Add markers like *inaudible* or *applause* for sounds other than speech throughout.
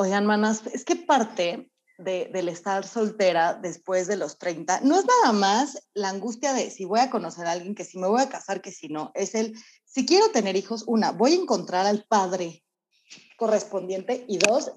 Oigan, manas, es que parte de, del estar soltera después de los 30 no es nada más la angustia de si voy a conocer a alguien, que si me voy a casar, que si no. Es el, si quiero tener hijos, una, voy a encontrar al padre correspondiente y dos,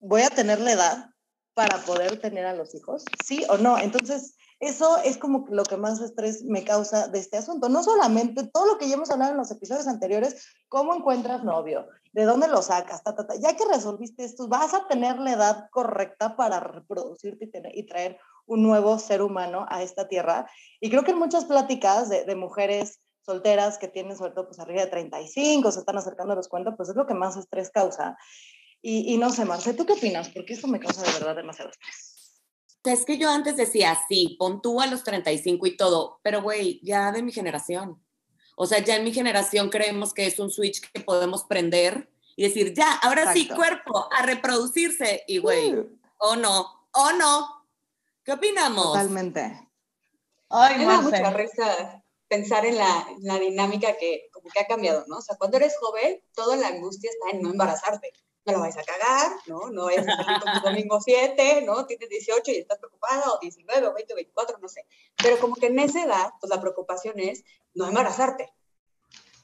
voy a tener la edad para poder tener a los hijos, sí o no. Entonces, eso es como lo que más estrés me causa de este asunto. No solamente todo lo que ya hemos hablado en los episodios anteriores, cómo encuentras novio, de dónde lo sacas, ya que resolviste esto, vas a tener la edad correcta para reproducirte y, traer un nuevo ser humano a esta tierra. Y creo que en muchas pláticas de, mujeres solteras que tienen sobre todo pues arriba de 35, se están acercando a los cuentos, pues es lo que más estrés causa. Y, y no sé, Marce, ¿tú qué opinas? Porque esto me causa de verdad demasiado estrés. Es que yo antes decía, sí, pon tú a los 35 y todo, pero güey, ya de mi generación. O sea, ya en mi generación creemos que es un switch que podemos prender y decir, ya, ahora sí, cuerpo, a reproducirse. Y güey, o no, o no. ¿Qué opinamos? Totalmente. Ay, me da mucha risa pensar en la, la, dinámica que como que ha cambiado, ¿no? O sea, cuando eres joven, toda la angustia está en no embarazarte no lo vais a cagar, ¿no? No es domingo 7, ¿no? Tienes 18 y estás preocupada, o 19, o 20, o 24, no sé. Pero como que en esa edad, pues la preocupación es no embarazarte.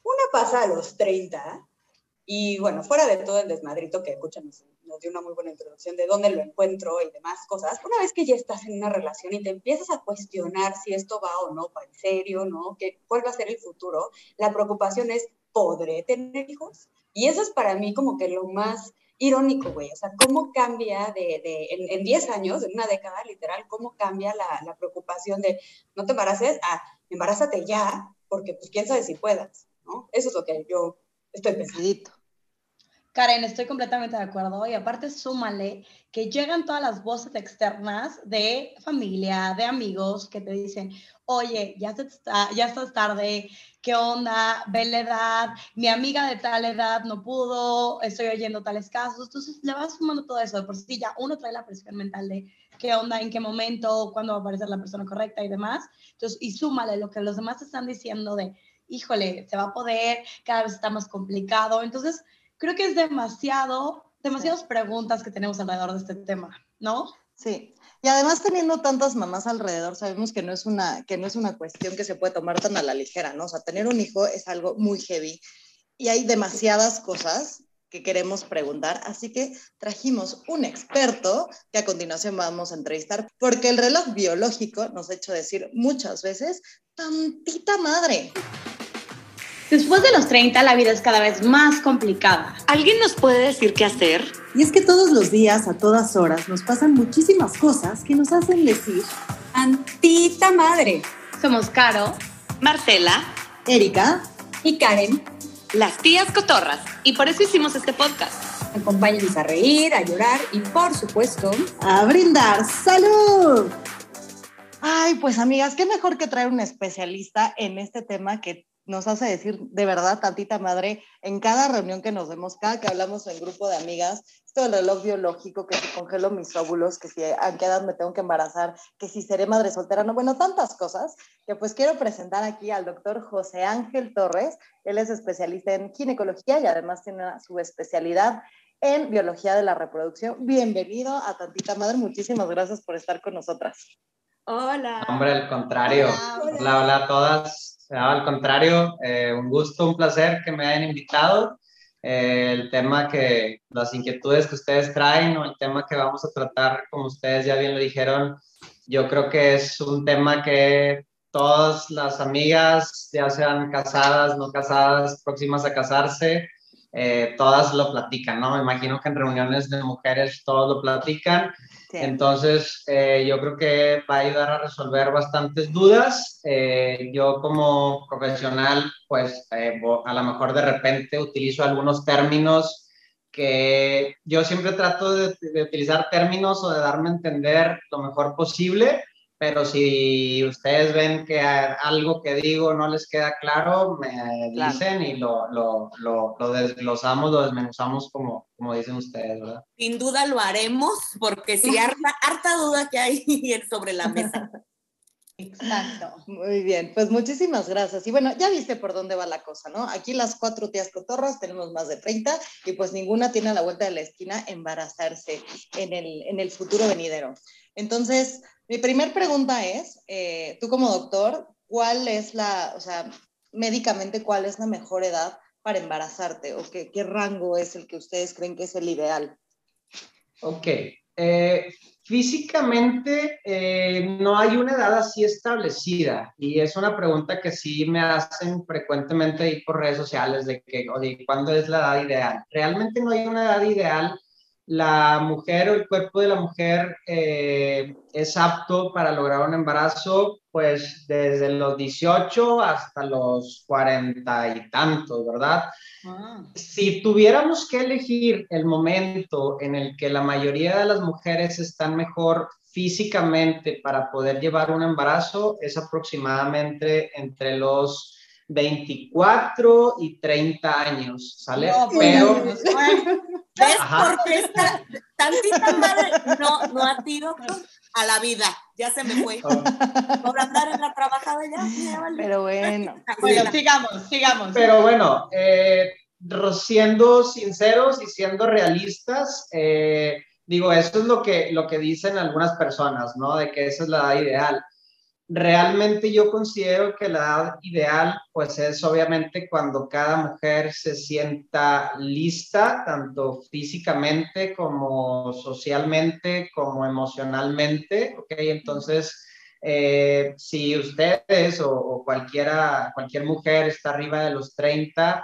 Una pasa a los 30, y bueno, fuera de todo el desmadrito que, escuchan, nos, dio una muy buena introducción de dónde lo encuentro y demás cosas, una vez que ya estás en una relación y te empiezas a cuestionar si esto va o no para en serio, ¿no? Que, ¿Cuál va a ser el futuro? La preocupación es, ¿podré tener hijos? Y eso es para mí como que lo más irónico, güey. O sea, cómo cambia de, de en 10 años, en una década literal, cómo cambia la, la, preocupación de no te embaraces a embarázate ya, porque pues quién sabe si puedas, ¿no? Eso es lo que yo estoy pensando. Karen, estoy completamente de acuerdo. Y aparte, súmale que llegan todas las voces externas de familia, de amigos, que te dicen, oye, ya, está, ya estás tarde, ¿qué onda? Ve la edad, mi amiga de tal edad no pudo, estoy oyendo tales casos. Entonces, le vas sumando todo eso. De por sí, ya uno trae la presión mental de qué onda, en qué momento, cuándo va a aparecer la persona correcta y demás. Entonces, y súmale lo que los demás están diciendo de, híjole, se va a poder, cada vez está más complicado. Entonces, creo que es demasiado, demasiadas preguntas que tenemos alrededor de este tema, ¿no? Sí. Y además teniendo tantas mamás alrededor, sabemos que no es una que no es una cuestión que se puede tomar tan a la ligera, ¿no? O sea, tener un hijo es algo muy heavy y hay demasiadas cosas que queremos preguntar, así que trajimos un experto que a continuación vamos a entrevistar, porque el reloj biológico nos ha hecho decir muchas veces, tantita madre. Después de los 30, la vida es cada vez más complicada. ¿Alguien nos puede decir qué hacer? Y es que todos los días, a todas horas, nos pasan muchísimas cosas que nos hacen decir, ¡Antita madre! Somos Caro, Marcela, Erika y Karen, las tías cotorras. Y por eso hicimos este podcast. Acompáñenos a reír, a llorar y, por supuesto, a brindar salud. Ay, pues amigas, qué mejor que traer un especialista en este tema que nos hace decir de verdad tantita madre en cada reunión que nos vemos, cada que hablamos en grupo de amigas, esto del reloj biológico, que si congelo mis óvulos, que si a qué edad me tengo que embarazar, que si seré madre soltera, no, bueno, tantas cosas que pues quiero presentar aquí al doctor José Ángel Torres. Él es especialista en ginecología y además tiene su especialidad en biología de la reproducción. Bienvenido a Tantita Madre, muchísimas gracias por estar con nosotras. Hola. Hombre, al contrario. Hola, hola, a todas. Al contrario, eh, un gusto, un placer que me hayan invitado. Eh, el tema que, las inquietudes que ustedes traen o el tema que vamos a tratar, como ustedes ya bien lo dijeron, yo creo que es un tema que todas las amigas, ya sean casadas, no casadas, próximas a casarse, eh, todas lo platican, ¿no? Me imagino que en reuniones de mujeres todos lo platican entonces, eh, yo creo que va a ayudar a resolver bastantes dudas. Eh, yo como profesional, pues eh, a lo mejor de repente utilizo algunos términos que yo siempre trato de, de utilizar términos o de darme a entender lo mejor posible pero si ustedes ven que algo que digo no les queda claro, me dicen y lo, lo, lo, lo, desglosamos, lo desmenuzamos como, como dicen ustedes, ¿verdad? Sin duda lo haremos, porque sí, harta, harta duda que hay *laughs* sobre la mesa. Exacto. Muy bien, pues muchísimas gracias. Y bueno, ya viste por dónde va la cosa, ¿no? Aquí las cuatro tías cotorras tenemos más de 30 y pues ninguna tiene a la vuelta de la esquina embarazarse en el, en el futuro venidero. Entonces, mi primer pregunta es, eh, tú como doctor, ¿cuál es la, o sea, médicamente, cuál es la mejor edad para embarazarte o qué, qué rango es el que ustedes creen que es el ideal? Ok. Eh, físicamente eh, no hay una edad así establecida y es una pregunta que sí me hacen frecuentemente ahí por redes sociales de que, oye, ¿cuándo es la edad ideal? Realmente no hay una edad ideal. La mujer o el cuerpo de la mujer eh, es apto para lograr un embarazo pues desde los 18 hasta los 40 y tantos, ¿verdad? Ah. Si tuviéramos que elegir el momento en el que la mayoría de las mujeres están mejor físicamente para poder llevar un embarazo, es aproximadamente entre los 24 y 30 años, ¿sale? Pues, Pero... ¿Ves por qué está tantita madre? No, no a ti, doctor a la vida. Ya se me fue. Por andar en la trabajada ya. Pero bueno. sigamos, sigamos. Pero bueno, eh, siendo sinceros y siendo realistas, eh, digo, eso es lo que, lo que dicen algunas personas, ¿no? De que esa es la edad ideal realmente yo considero que la edad ideal, pues es obviamente cuando cada mujer se sienta lista, tanto físicamente como socialmente, como emocionalmente, ¿ok? Entonces, eh, si ustedes o, cualquiera, cualquier mujer está arriba de los 30,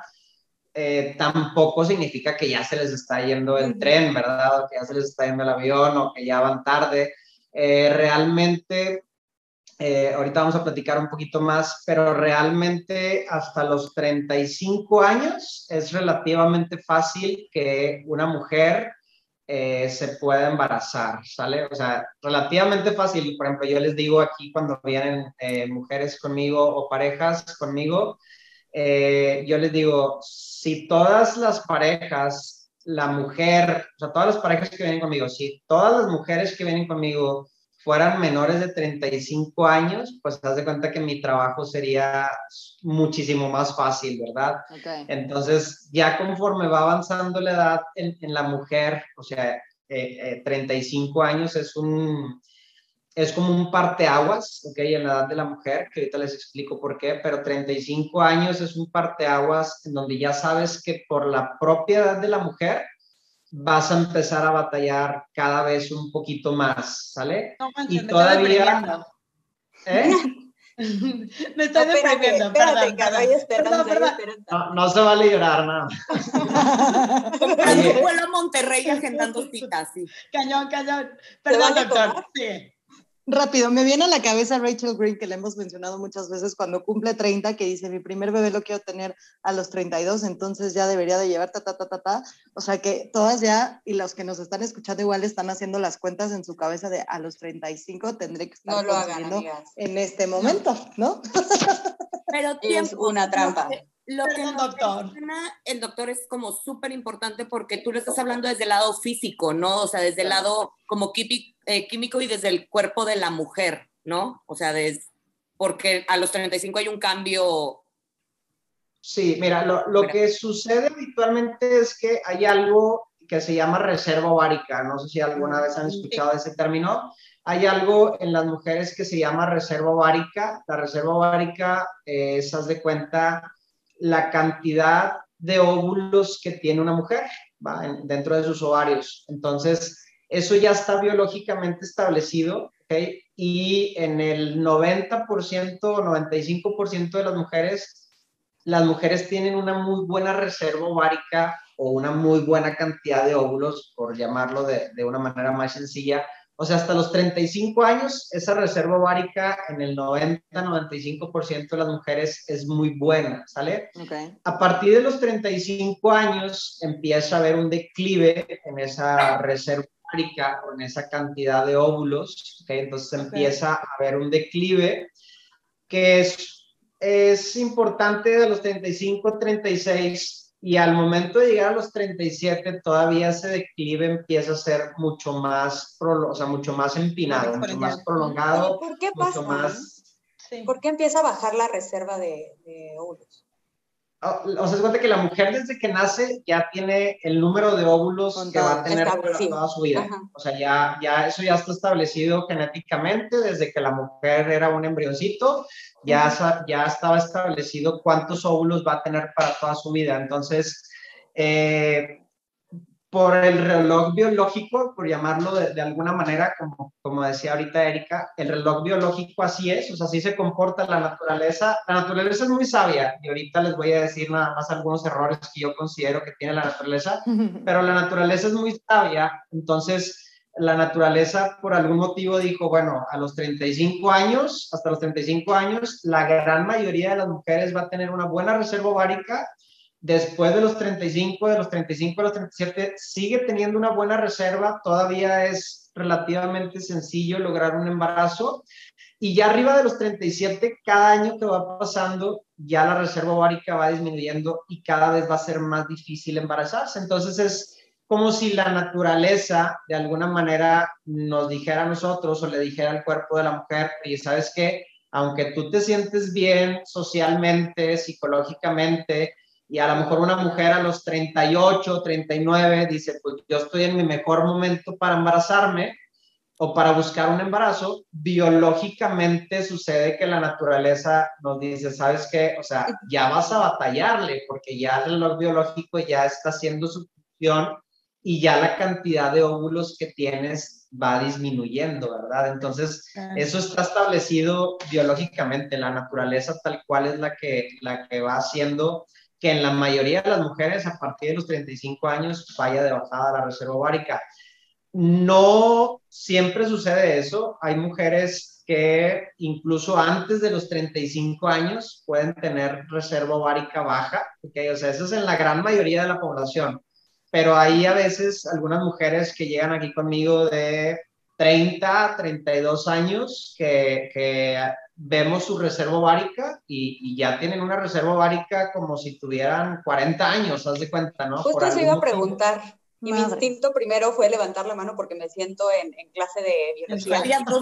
eh, tampoco significa que ya se les está yendo el tren, ¿verdad? O que ya se les está yendo el avión o que ya van tarde. Eh, realmente eh, ahorita vamos a platicar un poquito más, pero realmente hasta los 35 años es relativamente fácil que una mujer eh, se pueda embarazar, ¿sale? O sea, relativamente fácil. Por ejemplo, yo les digo aquí cuando vienen eh, mujeres conmigo o parejas conmigo, yo les digo, si todas las parejas, la mujer, o sea, todas las parejas que vienen conmigo, si todas las mujeres que vienen conmigo fueran menores de 35 años, pues das de cuenta que mi trabajo sería muchísimo más fácil, ¿verdad? Entonces, ya conforme va avanzando la edad en, la mujer, o sea, 35 eh, eh, años es un, es como un parteaguas, ¿ok? En la edad de la mujer, que ahorita les explico por qué, pero 35 años es un parteaguas en donde ya sabes que por la propia edad de la mujer, vas a empezar a batallar cada vez un poquito más, ¿sale? No, y todavía... ¿Eh? me estoy deprimiendo, perdón, perdón, No, no, se vale llorar, no. *laughs* Pero vuelo a Monterrey agendando citas, sí. *laughs* Cañón, cañón. Perdón, doctor. Sí. Rápido, me viene a la cabeza Rachel Green, que le hemos mencionado muchas veces cuando cumple 30, que dice, mi primer bebé lo quiero tener a los 32, entonces ya debería de llevar ta, ta, ta, ta, ta. O sea que todas ya, y los que nos están escuchando igual están haciendo las cuentas en su cabeza de a los 35 tendré que estar no en este momento, ¿no? Pero es una trampa. Lo que doctor. el doctor es como súper importante porque tú lo estás hablando desde el lado físico, ¿no? O sea, desde el lado como eh, químico y desde el cuerpo de la mujer, ¿no? O sea, porque a los 35 hay un cambio. Sí, mira, lo, lo que sucede habitualmente es que hay algo que se llama reserva ovárica. No sé si alguna vez han escuchado ese término. Hay algo en las mujeres que se llama reserva ovárica. La reserva ovárica es, haz de cuenta, la cantidad de óvulos que tiene una mujer dentro de sus ovarios. Entonces, eso ya está biológicamente establecido, Y en el 90% o 95% de las mujeres, las mujeres tienen una muy buena reserva ovárica o una muy buena cantidad de óvulos, por llamarlo de, de una manera más sencilla, o sea, hasta los 35 años, esa reserva ovárica en el 90-95% de las mujeres es muy buena, ¿sale? A partir de los 35 años empieza a haber un declive en esa reserva ovárica o en esa cantidad de óvulos, ¿okay? Entonces empieza a haber un declive que es, es importante de los 35-36 y al momento de llegar a los 37 todavía ese declive empieza a ser mucho más, o sea, mucho más empinado, mucho más prolongado. ¿Por qué pasa? Mucho más, ¿Por qué empieza a bajar la reserva de, óvulos? Ah, o sea, es cuenta que la mujer desde que nace ya tiene el número de óvulos que va a tener toda su vida. O sea, ya, ya eso ya está establecido genéticamente desde que la mujer era un embrioncito, ya, ya estaba establecido cuántos óvulos va a tener para toda su vida. Entonces, eh, por el reloj biológico, por llamarlo de, alguna manera, como, como decía ahorita Erika, el reloj biológico así es, o sea, así se comporta la naturaleza. La naturaleza es muy sabia y ahorita les voy a decir nada más algunos errores que yo considero que tiene la naturaleza, *laughs* pero la naturaleza es muy sabia, entonces la naturaleza por algún motivo dijo, bueno, a los 35 años, hasta los 35 años, la gran mayoría de las mujeres va a tener una buena reserva ovárica después de los 35, de los 35 a los 37, sigue teniendo una buena reserva, todavía es relativamente sencillo lograr un embarazo. Y ya arriba de los 37, cada año que va pasando, ya la reserva ovárica va disminuyendo y cada vez va a ser más difícil embarazarse. Entonces es como si la naturaleza de alguna manera nos dijera a nosotros o le dijera al cuerpo de la mujer, y sabes qué, aunque tú te sientes bien socialmente, psicológicamente, y a lo mejor una mujer a los 38, 39 dice, pues yo estoy en mi mejor momento para embarazarme o para buscar un embarazo, biológicamente sucede que la naturaleza nos dice, ¿sabes qué? O sea, ya vas a batallarle porque ya el reloj biológico ya está haciendo su función y ya la cantidad de óvulos que tienes va disminuyendo, ¿verdad? Entonces, eso está establecido biológicamente, la naturaleza tal cual es la que, la que va haciendo que en la mayoría de las mujeres a partir de los 35 años vaya de bajada la reserva ovárica. No siempre sucede eso. Hay mujeres que incluso antes de los 35 años pueden tener reserva ovárica baja. ¿okay? O sea, eso es en la gran mayoría de la población. Pero hay a veces algunas mujeres que llegan aquí conmigo de 30, 32 años que, que vemos su reserva ovárica y, ya tienen una reserva ovárica como si tuvieran 40 años, haz de cuenta, ¿no? Justo se iba a preguntar. Y mi instinto primero fue levantar la mano porque me siento en, en clase de biología. Pero,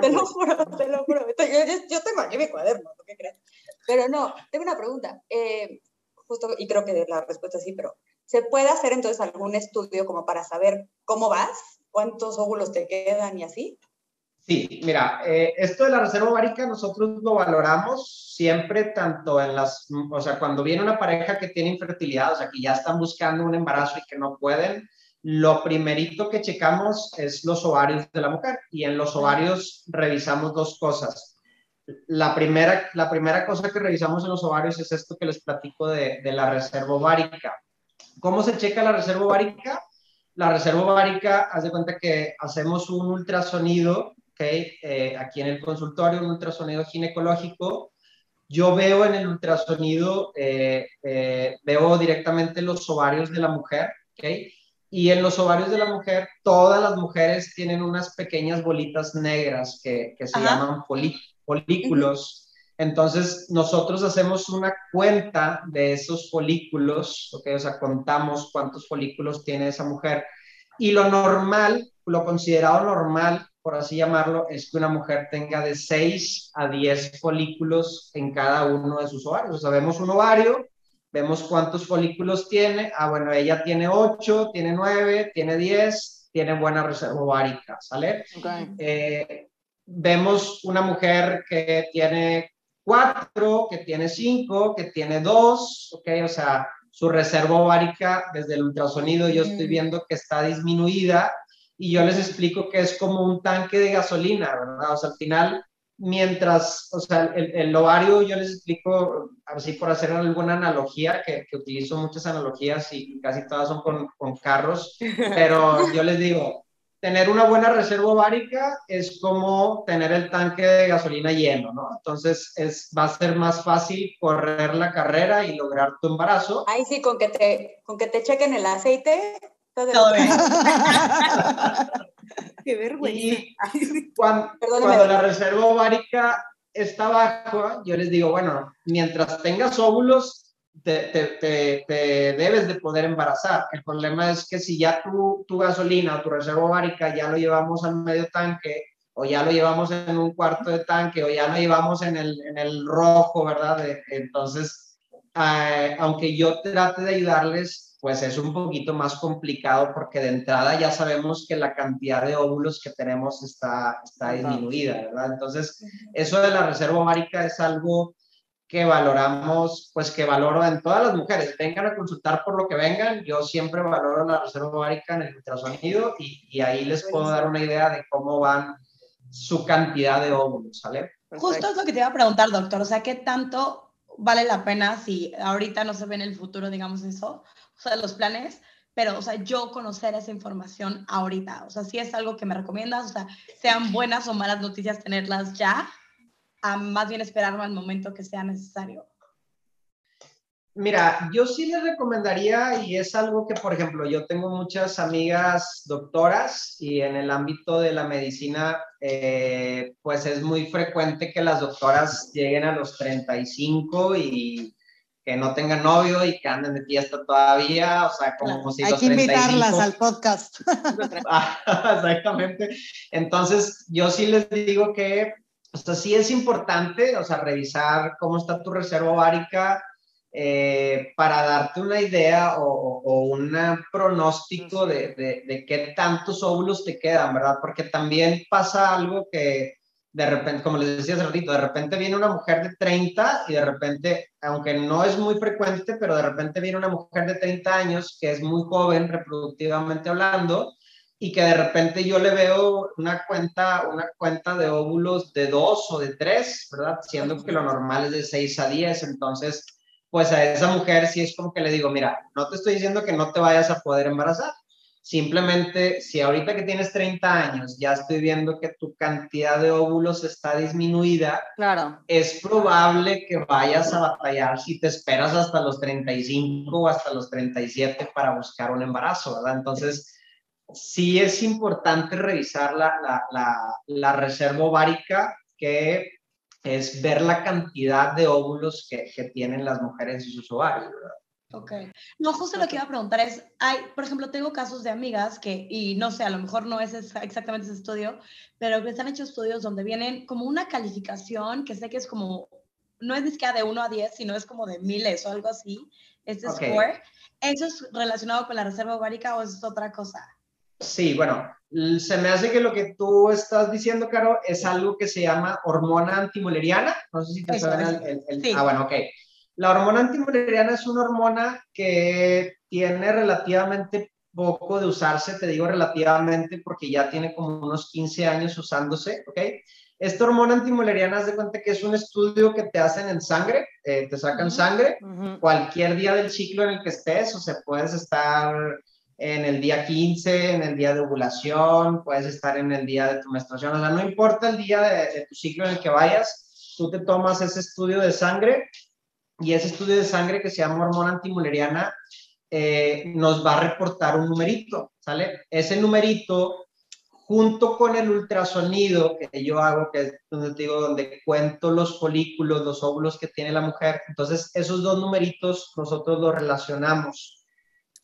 te lo juro, te lo juro. Yo, yo tengo aquí mi cuaderno, ¿qué crees? Pero no, tengo una pregunta. Eh, justo, y creo que la respuesta es sí, pero ¿se puede hacer entonces algún estudio como para saber cómo vas? ¿Cuántos óvulos te quedan y así? Sí, mira, eh, esto de la reserva ovárica nosotros lo valoramos siempre tanto en las, o sea, cuando viene una pareja que tiene infertilidad, o sea, que ya están buscando un embarazo y que no pueden, lo primerito que checamos es los ovarios de la mujer y en los ovarios revisamos dos cosas. La primera, la primera cosa que revisamos en los ovarios es esto que les platico de, la reserva ovárica. ¿Cómo se checa la reserva ovárica? La reserva ovárica, haz de cuenta que hacemos un ultrasonido eh, aquí en el consultorio, un ultrasonido ginecológico, yo veo en el ultrasonido, eh, eh, veo directamente los ovarios de la mujer, ¿okay? Y en los ovarios de la mujer, todas las mujeres tienen unas pequeñas bolitas negras que, que se llaman folículos. Entonces, nosotros hacemos una cuenta de esos folículos, ¿ok? O sea, contamos cuántos folículos tiene esa mujer. Y lo normal, lo considerado normal por así llamarlo, es que una mujer tenga de 6 a 10 folículos en cada uno de sus ovarios. O sea, vemos un ovario, vemos cuántos folículos tiene. Ah, bueno, ella tiene 8, tiene 9, tiene 10, tiene buena reserva ovárica, ¿sale? Eh, vemos una mujer que tiene 4, que tiene 5, que tiene 2, ¿ok? O sea, su reserva ovárica desde el ultrasonido yo estoy viendo que está disminuida y yo les explico que es como un tanque de gasolina, ¿verdad? O sea, al final, mientras, o sea, el, el ovario, yo les explico, así por hacer alguna analogía, que, que utilizo muchas analogías y casi todas son con, con carros, pero *laughs* yo les digo, tener una buena reserva ovárica es como tener el tanque de gasolina lleno, ¿no? Entonces es, va a ser más fácil correr la carrera y lograr tu embarazo. Ahí sí, con que te, con que te chequen el aceite, todo *laughs* Qué vergüenza. *laughs* cuando, cuando la reserva ovárica está baja, yo les digo, bueno, mientras tengas óvulos, te, te, te, debes de poder embarazar. El problema es que si ya tu, tu gasolina o tu reserva ovárica ya lo llevamos al medio tanque o ya lo llevamos en un cuarto de tanque, o ya lo llevamos en el, en el rojo, ¿verdad? Entonces, eh, aunque yo trate de ayudarles, pues es un poquito más complicado porque de entrada ya sabemos que la cantidad de óvulos que tenemos está, está disminuida, ¿verdad? Entonces, eso de la reserva ovárica es algo que valoramos, pues que valoro en todas las mujeres. Vengan a consultar por lo que vengan. Yo siempre valoro la reserva ovárica en el ultrasonido y, y ahí les puedo dar una idea de cómo van su cantidad de óvulos, ¿sale? Justo es lo que te iba a preguntar, doctor. O sea, ¿qué tanto vale la pena si ahorita no se ve en el futuro, digamos eso? O sea, los planes, pero, o sea, yo conocer esa información ahorita. O sea, si es algo que me recomiendas, o sea, sean buenas o malas noticias tenerlas ya, a más bien esperarme al momento que sea necesario? Mira, yo sí les recomendaría, y es algo que, por ejemplo, yo tengo muchas amigas doctoras y en el ámbito de la medicina, eh, pues es muy frecuente que las doctoras lleguen a los 35 y que no tengan novio y que anden de fiesta todavía, o sea, como si Hay que invitarlas al podcast. *laughs* Exactamente. Entonces, yo sí les digo que o sea, sí es importante, o sea, revisar cómo está tu reserva ovárica eh, para darte una idea o, un pronóstico de, de, qué tantos óvulos te quedan, ¿verdad? Porque también pasa algo que de repente, como les decía hace ratito, de repente viene una mujer de 30 y de repente, aunque no es muy frecuente, pero de repente viene una mujer de 30 años que es muy joven reproductivamente hablando y que de repente yo le veo una cuenta, una cuenta de óvulos de dos o de tres, ¿verdad? Siendo que lo normal es de 6 a 10, entonces, pues a esa mujer sí es como que le digo, mira, no te estoy diciendo que no te vayas a poder embarazar, simplemente si ahorita que tienes 30 años ya estoy viendo que tu cantidad de óvulos está disminuida, claro. es probable que vayas a batallar si te esperas hasta los 35 o hasta los 37 para buscar un embarazo, ¿verdad? Entonces, sí es importante revisar la, la, la, reserva ovárica, que es ver la cantidad de óvulos que, que tienen las mujeres en sus ovarios, ¿verdad? Ok. No, justo lo que iba a preguntar es, hay, por ejemplo, tengo casos de amigas que, y no sé, a lo mejor no es exactamente ese estudio, pero que se han hecho estudios donde vienen como una calificación que sé que es como, no es ni siquiera de 1 a 10, sino es como de miles o algo así, este score. ¿Eso es relacionado con la reserva ovárica o es otra cosa? Sí, bueno, se me hace que lo que tú estás diciendo, Caro, es algo que se llama hormona antimuleriana. No sé si te suena el, Ah, bueno, ok. La hormona antimuleriana es una hormona que tiene relativamente poco de usarse, te digo relativamente porque ya tiene como unos 15 años usándose, ¿ok? Esta hormona antimuleriana, haz de cuenta que es un estudio que te hacen en sangre, eh, te sacan sangre, cualquier día del ciclo en el que estés, o sea, puedes estar en el día 15, en el día de ovulación, puedes estar en el día de tu menstruación, o sea, no importa el día de, tu ciclo en el que vayas, tú te tomas ese estudio de sangre y ese estudio de sangre que se llama hormona antimuleriana eh, nos va a reportar un numerito, ¿sale? Ese numerito junto con el ultrasonido que yo hago, que es donde digo, donde cuento los folículos, los óvulos que tiene la mujer, entonces esos dos numeritos nosotros los relacionamos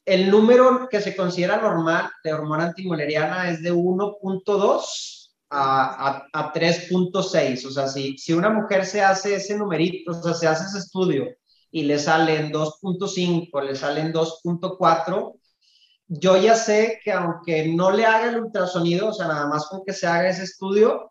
el número que se considera normal de hormona antimuleriana es de 1.2 a, a, 3.6. O sea, si, si una mujer se hace ese numerito, o sea, se hace ese estudio y le salen 2.5, le salen 2.4, yo ya sé que aunque no le haga el ultrasonido, o sea, nada más con que se haga ese estudio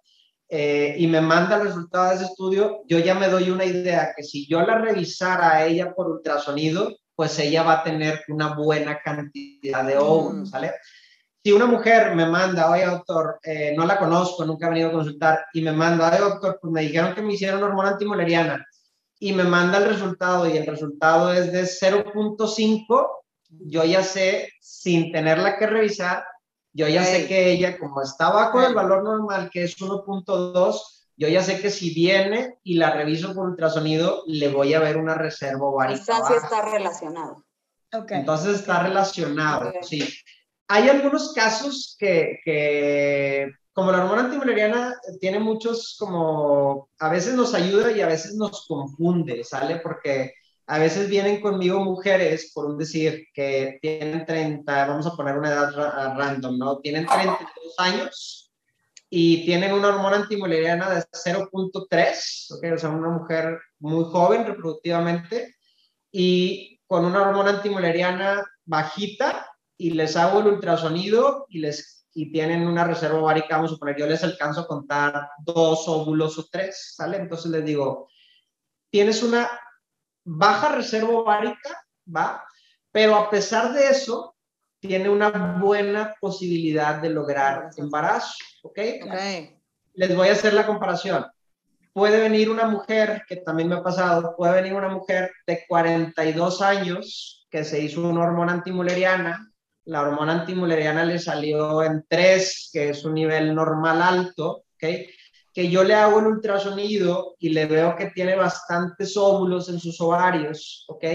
eh, y me manda el resultado de ese estudio, yo ya me doy una idea que si yo la revisara a ella por ultrasonido, pues ella va a tener una buena cantidad de óvulos, mm. ¿sale? Si una mujer me manda, oye doctor, eh, no la conozco, nunca ha venido a consultar, y me manda, oye doctor, pues me dijeron que me hicieron hormona antimoleriana, y me manda el resultado, y el resultado es de 0.5, yo ya sé, sin tenerla que revisar, yo ya sé que ella, como estaba con el valor normal, que es 1.2, yo ya sé que si viene y la reviso por ultrasonido, le voy a ver una reserva ovárica. Quizás sí está relacionado. Okay. Entonces está relacionado, sí. Hay algunos casos que, que, como la hormona antimuleriana tiene muchos, como a veces nos ayuda y a veces nos confunde, ¿sale? Porque a veces vienen conmigo mujeres, por un decir, que tienen 30, vamos a poner una edad random, ¿no? Tienen 32 años y tienen una hormona antimuleriana de 0.3, ¿okay? o sea, una mujer muy joven reproductivamente, y con una hormona antimuleriana bajita, y les hago el ultrasonido y les y tienen una reserva ovárica, vamos a suponer, yo les alcanzo a contar dos óvulos o tres, ¿sale? Entonces les digo, tienes una baja reserva ovárica, ¿va? Pero a pesar de eso, tiene una buena posibilidad de lograr embarazo, ¿ok? Les voy a hacer la comparación. Puede venir una mujer, que también me ha pasado, puede venir una mujer de 42 años que se hizo una hormona antimuleriana, la hormona antimuleriana le salió en 3, que es un nivel normal alto, ¿ok? Que yo le hago el ultrasonido y le veo que tiene bastantes óvulos en sus ovarios, ¿ok?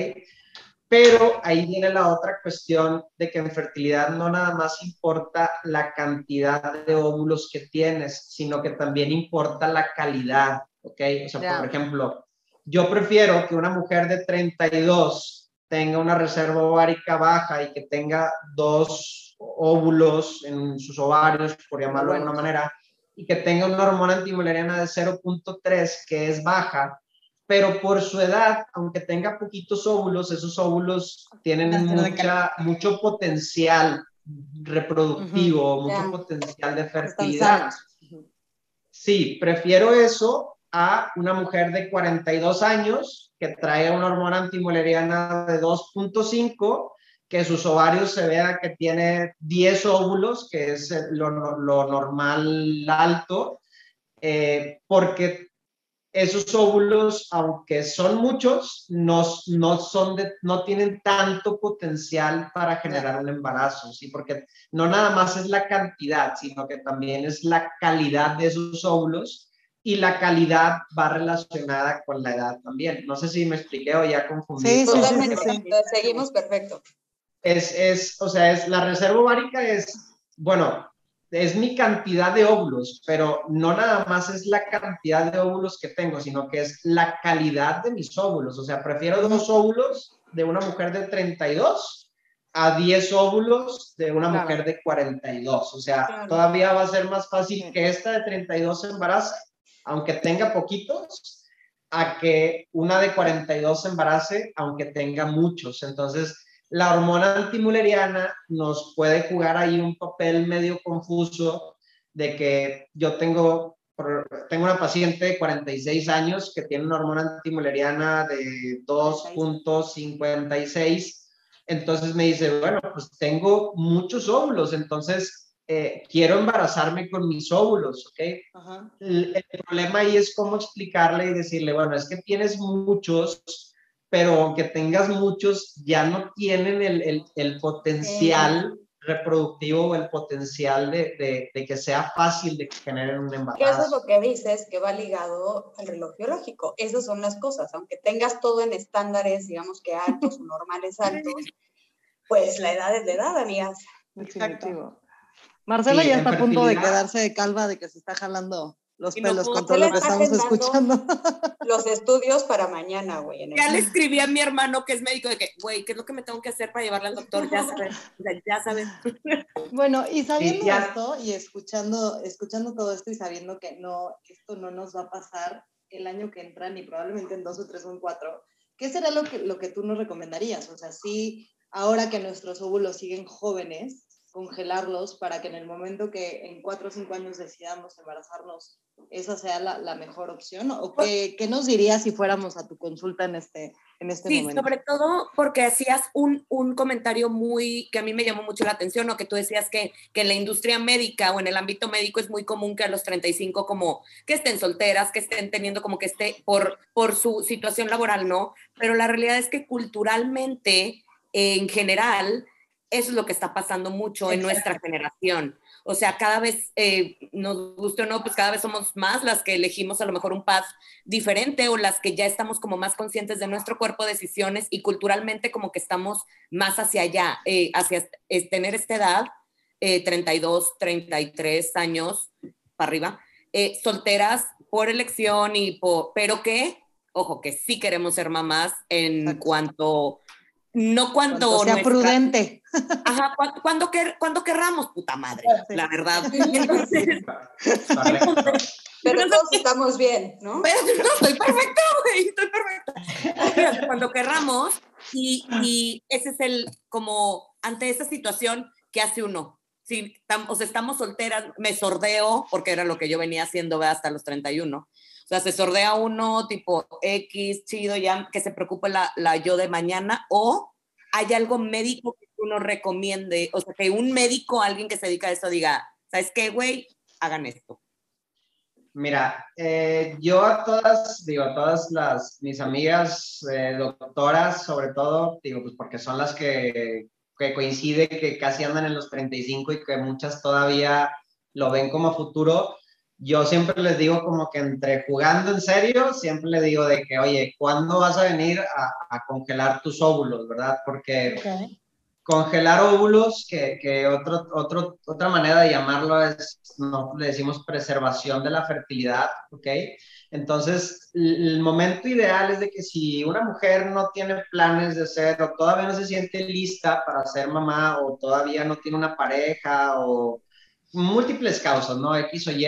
Pero ahí viene la otra cuestión de que en fertilidad no nada más importa la cantidad de óvulos que tienes, sino que también importa la calidad, ¿ok? O sea, por ejemplo, yo prefiero que una mujer de 32 tenga una reserva ovárica baja y que tenga dos óvulos en sus ovarios, por llamarlo de alguna manera, y que tenga una hormona antimuleriana de 0.3, que es baja, pero por su edad, aunque tenga poquitos óvulos, esos óvulos tienen mucha, mucho potencial reproductivo, mucho potencial de fertilidad. Sí, prefiero eso a una mujer de 42 años que trae una hormona antimuleriana de 2.5, que sus ovarios se vea que tiene 10 óvulos, que es lo, normal alto, eh, porque esos óvulos, aunque son muchos, no, no, son no tienen tanto potencial para generar un embarazo, ¿sí? Porque no nada más es la cantidad, sino que también es la calidad de esos óvulos y la calidad va relacionada con la edad también. No sé si me expliqué o ya confundí. Sí, totalmente. Seguimos perfecto. Es, es, o sea, es, la reserva ovárica es, bueno, es mi cantidad de óvulos, pero no nada más es la cantidad de óvulos que tengo, sino que es la calidad de mis óvulos. O sea, prefiero dos óvulos de una mujer de 32 a 10 óvulos de una mujer de 42. O sea, todavía va a ser más fácil que esta de 32 se embarace, aunque tenga poquitos, a que una de 42 se embarace, aunque tenga muchos. Entonces, la hormona antimuleriana nos puede jugar ahí un papel medio confuso de que yo tengo, tengo una paciente de 46 años que tiene una hormona antimuleriana de 2.56. Entonces me dice, bueno, pues tengo muchos óvulos, entonces eh, quiero embarazarme con mis óvulos, ¿ok? El, el problema ahí es cómo explicarle y decirle, bueno, es que tienes muchos, pero aunque tengas muchos, ya no tienen el, el, el potencial reproductivo o el potencial de, de, que sea fácil de que generen un embarazo. Eso es lo que dices, que va ligado al reloj biológico. Esas son las cosas. Aunque tengas todo en estándares, digamos que altos o normales altos, *laughs* pues la edad es de edad, amigas. Exacto. Marcela ya está a punto de quedarse de calva de que se está jalando los pelos con todo lo que estamos escuchando. Los estudios para mañana, güey. Ya le escribí a mi hermano que es médico de que, güey, ¿qué es lo que me tengo que hacer para llevarle al doctor? Ya sabes, ya sabes. *laughs* Bueno, y sabiendo esto y escuchando, escuchando todo esto y sabiendo que no, esto no nos va a pasar el año que entra, ni probablemente en dos o tres o en cuatro, ¿qué será lo que, lo que tú nos recomendarías? O sea, sí, ahora que nuestros óvulos siguen jóvenes, congelarlos para que en el momento que en cuatro o cinco años decidamos embarazarnos, esa sea la, la mejor opción? ¿O qué, qué, nos dirías si fuéramos a tu consulta en este, en este sí, momento? sobre todo porque hacías un, un, comentario muy que a mí me llamó mucho la atención, o que tú decías que, que en la industria médica o en el ámbito médico es muy común que a los 35 como que estén solteras, que estén teniendo como que esté por, por su situación laboral, ¿no? Pero la realidad es que culturalmente, en general, eso es lo que está pasando mucho en nuestra generación. O sea, cada vez, eh, nos guste o no, pues cada vez somos más las que elegimos a lo mejor un path diferente o las que ya estamos como más conscientes de nuestro cuerpo, decisiones y culturalmente como que estamos más hacia allá, eh, hacia tener esta edad, 32, eh, 33 años para arriba, solteras por elección y por, pero que, ojo, que sí queremos ser mamás en cuanto no cuando... cuando sea prudente. *laughs* Ajá, cuando, cuando, querramos, puta madre, la verdad. *laughs* pero todos estamos bien, ¿no? *laughs* Pero no, estoy perfecto, güey, estoy perfecta. Cuando querramos, y, y ese es el, como, ante esa situación, ¿qué hace uno? Si o sea, estamos solteras, me sordeo, porque era lo que yo venía haciendo hasta los 31. O sea, se sordea uno tipo X, chido, ya que se preocupe la, la yo de mañana, o hay algo médico que uno recomiende, o sea, que un médico, alguien que se dedica a eso, diga, ¿sabes qué, güey? Hagan esto. Mira, eh, yo a todas, digo, a todas las, mis amigas eh, doctoras, sobre todo, digo, pues porque son las que, que coincide que casi andan en los 35 y que muchas todavía lo ven como futuro, yo siempre les digo como que entre jugando en serio, siempre les digo de que, oye, ¿cuándo vas a venir a, congelar tus óvulos, verdad? Porque congelar óvulos, que, que otro, otro, otra manera de llamarlo es, no, le decimos preservación de la fertilidad, ¿ok? Entonces, el momento ideal es de que si una mujer no tiene planes de ser o todavía no se siente lista para ser mamá o todavía no tiene una pareja o múltiples causas, ¿no? X o Y,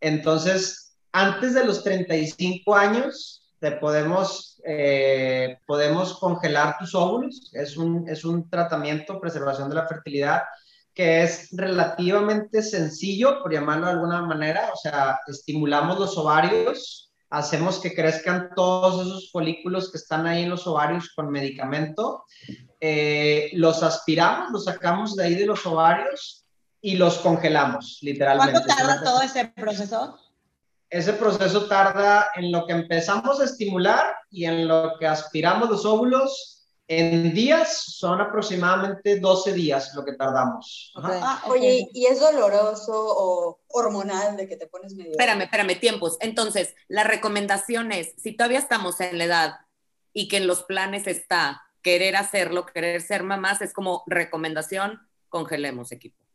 entonces, antes de los 35 años, te podemos, eh, podemos congelar tus óvulos. Es un, es un tratamiento, preservación de la fertilidad, que es relativamente sencillo, por llamarlo de alguna manera. O sea, estimulamos los ovarios, hacemos que crezcan todos esos folículos que están ahí en los ovarios con medicamento. Eh, los aspiramos, los sacamos de ahí de los ovarios y los congelamos, literalmente. ¿Cuánto tarda todo ese proceso? Ese proceso tarda en lo que empezamos a estimular y en lo que aspiramos los óvulos. En días son aproximadamente 12 días lo que tardamos. Ah, Oye, ¿y es doloroso o hormonal de que te pones medio... Espérame, espérame, tiempos. Entonces, la recomendación es, si todavía estamos en la edad y que en los planes está querer hacerlo, querer ser mamás, es como recomendación, congelemos equipo.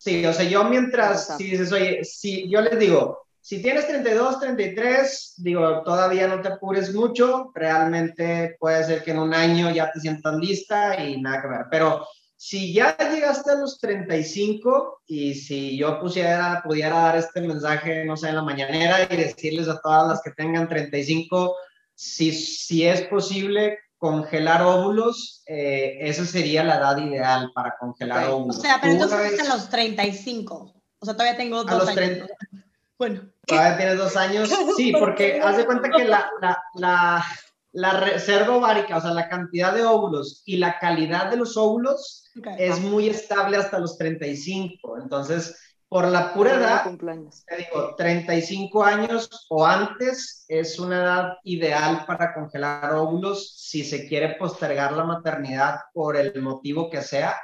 Sí, o sea, yo mientras, si dices, oye, si yo les digo, si tienes 32, 33, digo, todavía no te apures mucho, realmente puede ser que en un año ya te sientas lista y nada que ver, pero si ya llegaste a los 35 y si yo pusiera, pudiera dar este mensaje, no sé, en la mañanera y decirles a todas las que tengan 35, si, si es posible, congelar óvulos, eh, esa sería la edad ideal para congelar óvulos. O sea, pero entonces a los 35. O sea, todavía tengo dos años. Bueno. Todavía tienes dos años. Sí, *laughs* porque haz de cuenta que la, la, la, la, reserva ovárica, o sea, la cantidad de óvulos y la calidad de los óvulos es muy estable hasta los 35. Entonces, por la pura edad, te digo, 35 años o antes es una edad ideal para congelar óvulos si se quiere postergar la maternidad por el motivo que sea.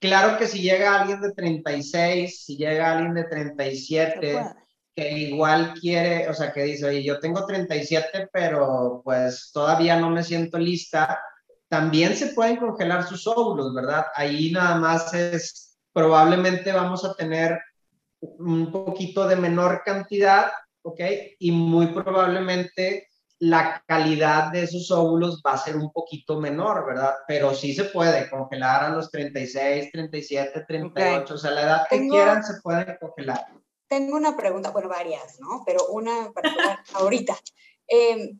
Claro que si llega alguien de 36, si llega alguien de 37, que igual quiere, o sea, que dice, oye, yo tengo 37, pero pues todavía no me siento lista, también se pueden congelar sus óvulos, ¿verdad? Ahí nada más es, probablemente vamos a tener un poquito de menor cantidad, ¿ok? Y muy probablemente la calidad de esos óvulos va a ser un poquito menor, ¿verdad? Pero sí se puede congelar a los 36, 37, 38, o sea, la edad que quieran se puede congelar. Tengo una pregunta, bueno, varias, ¿no? Pero una particular *laughs* ahorita. Em,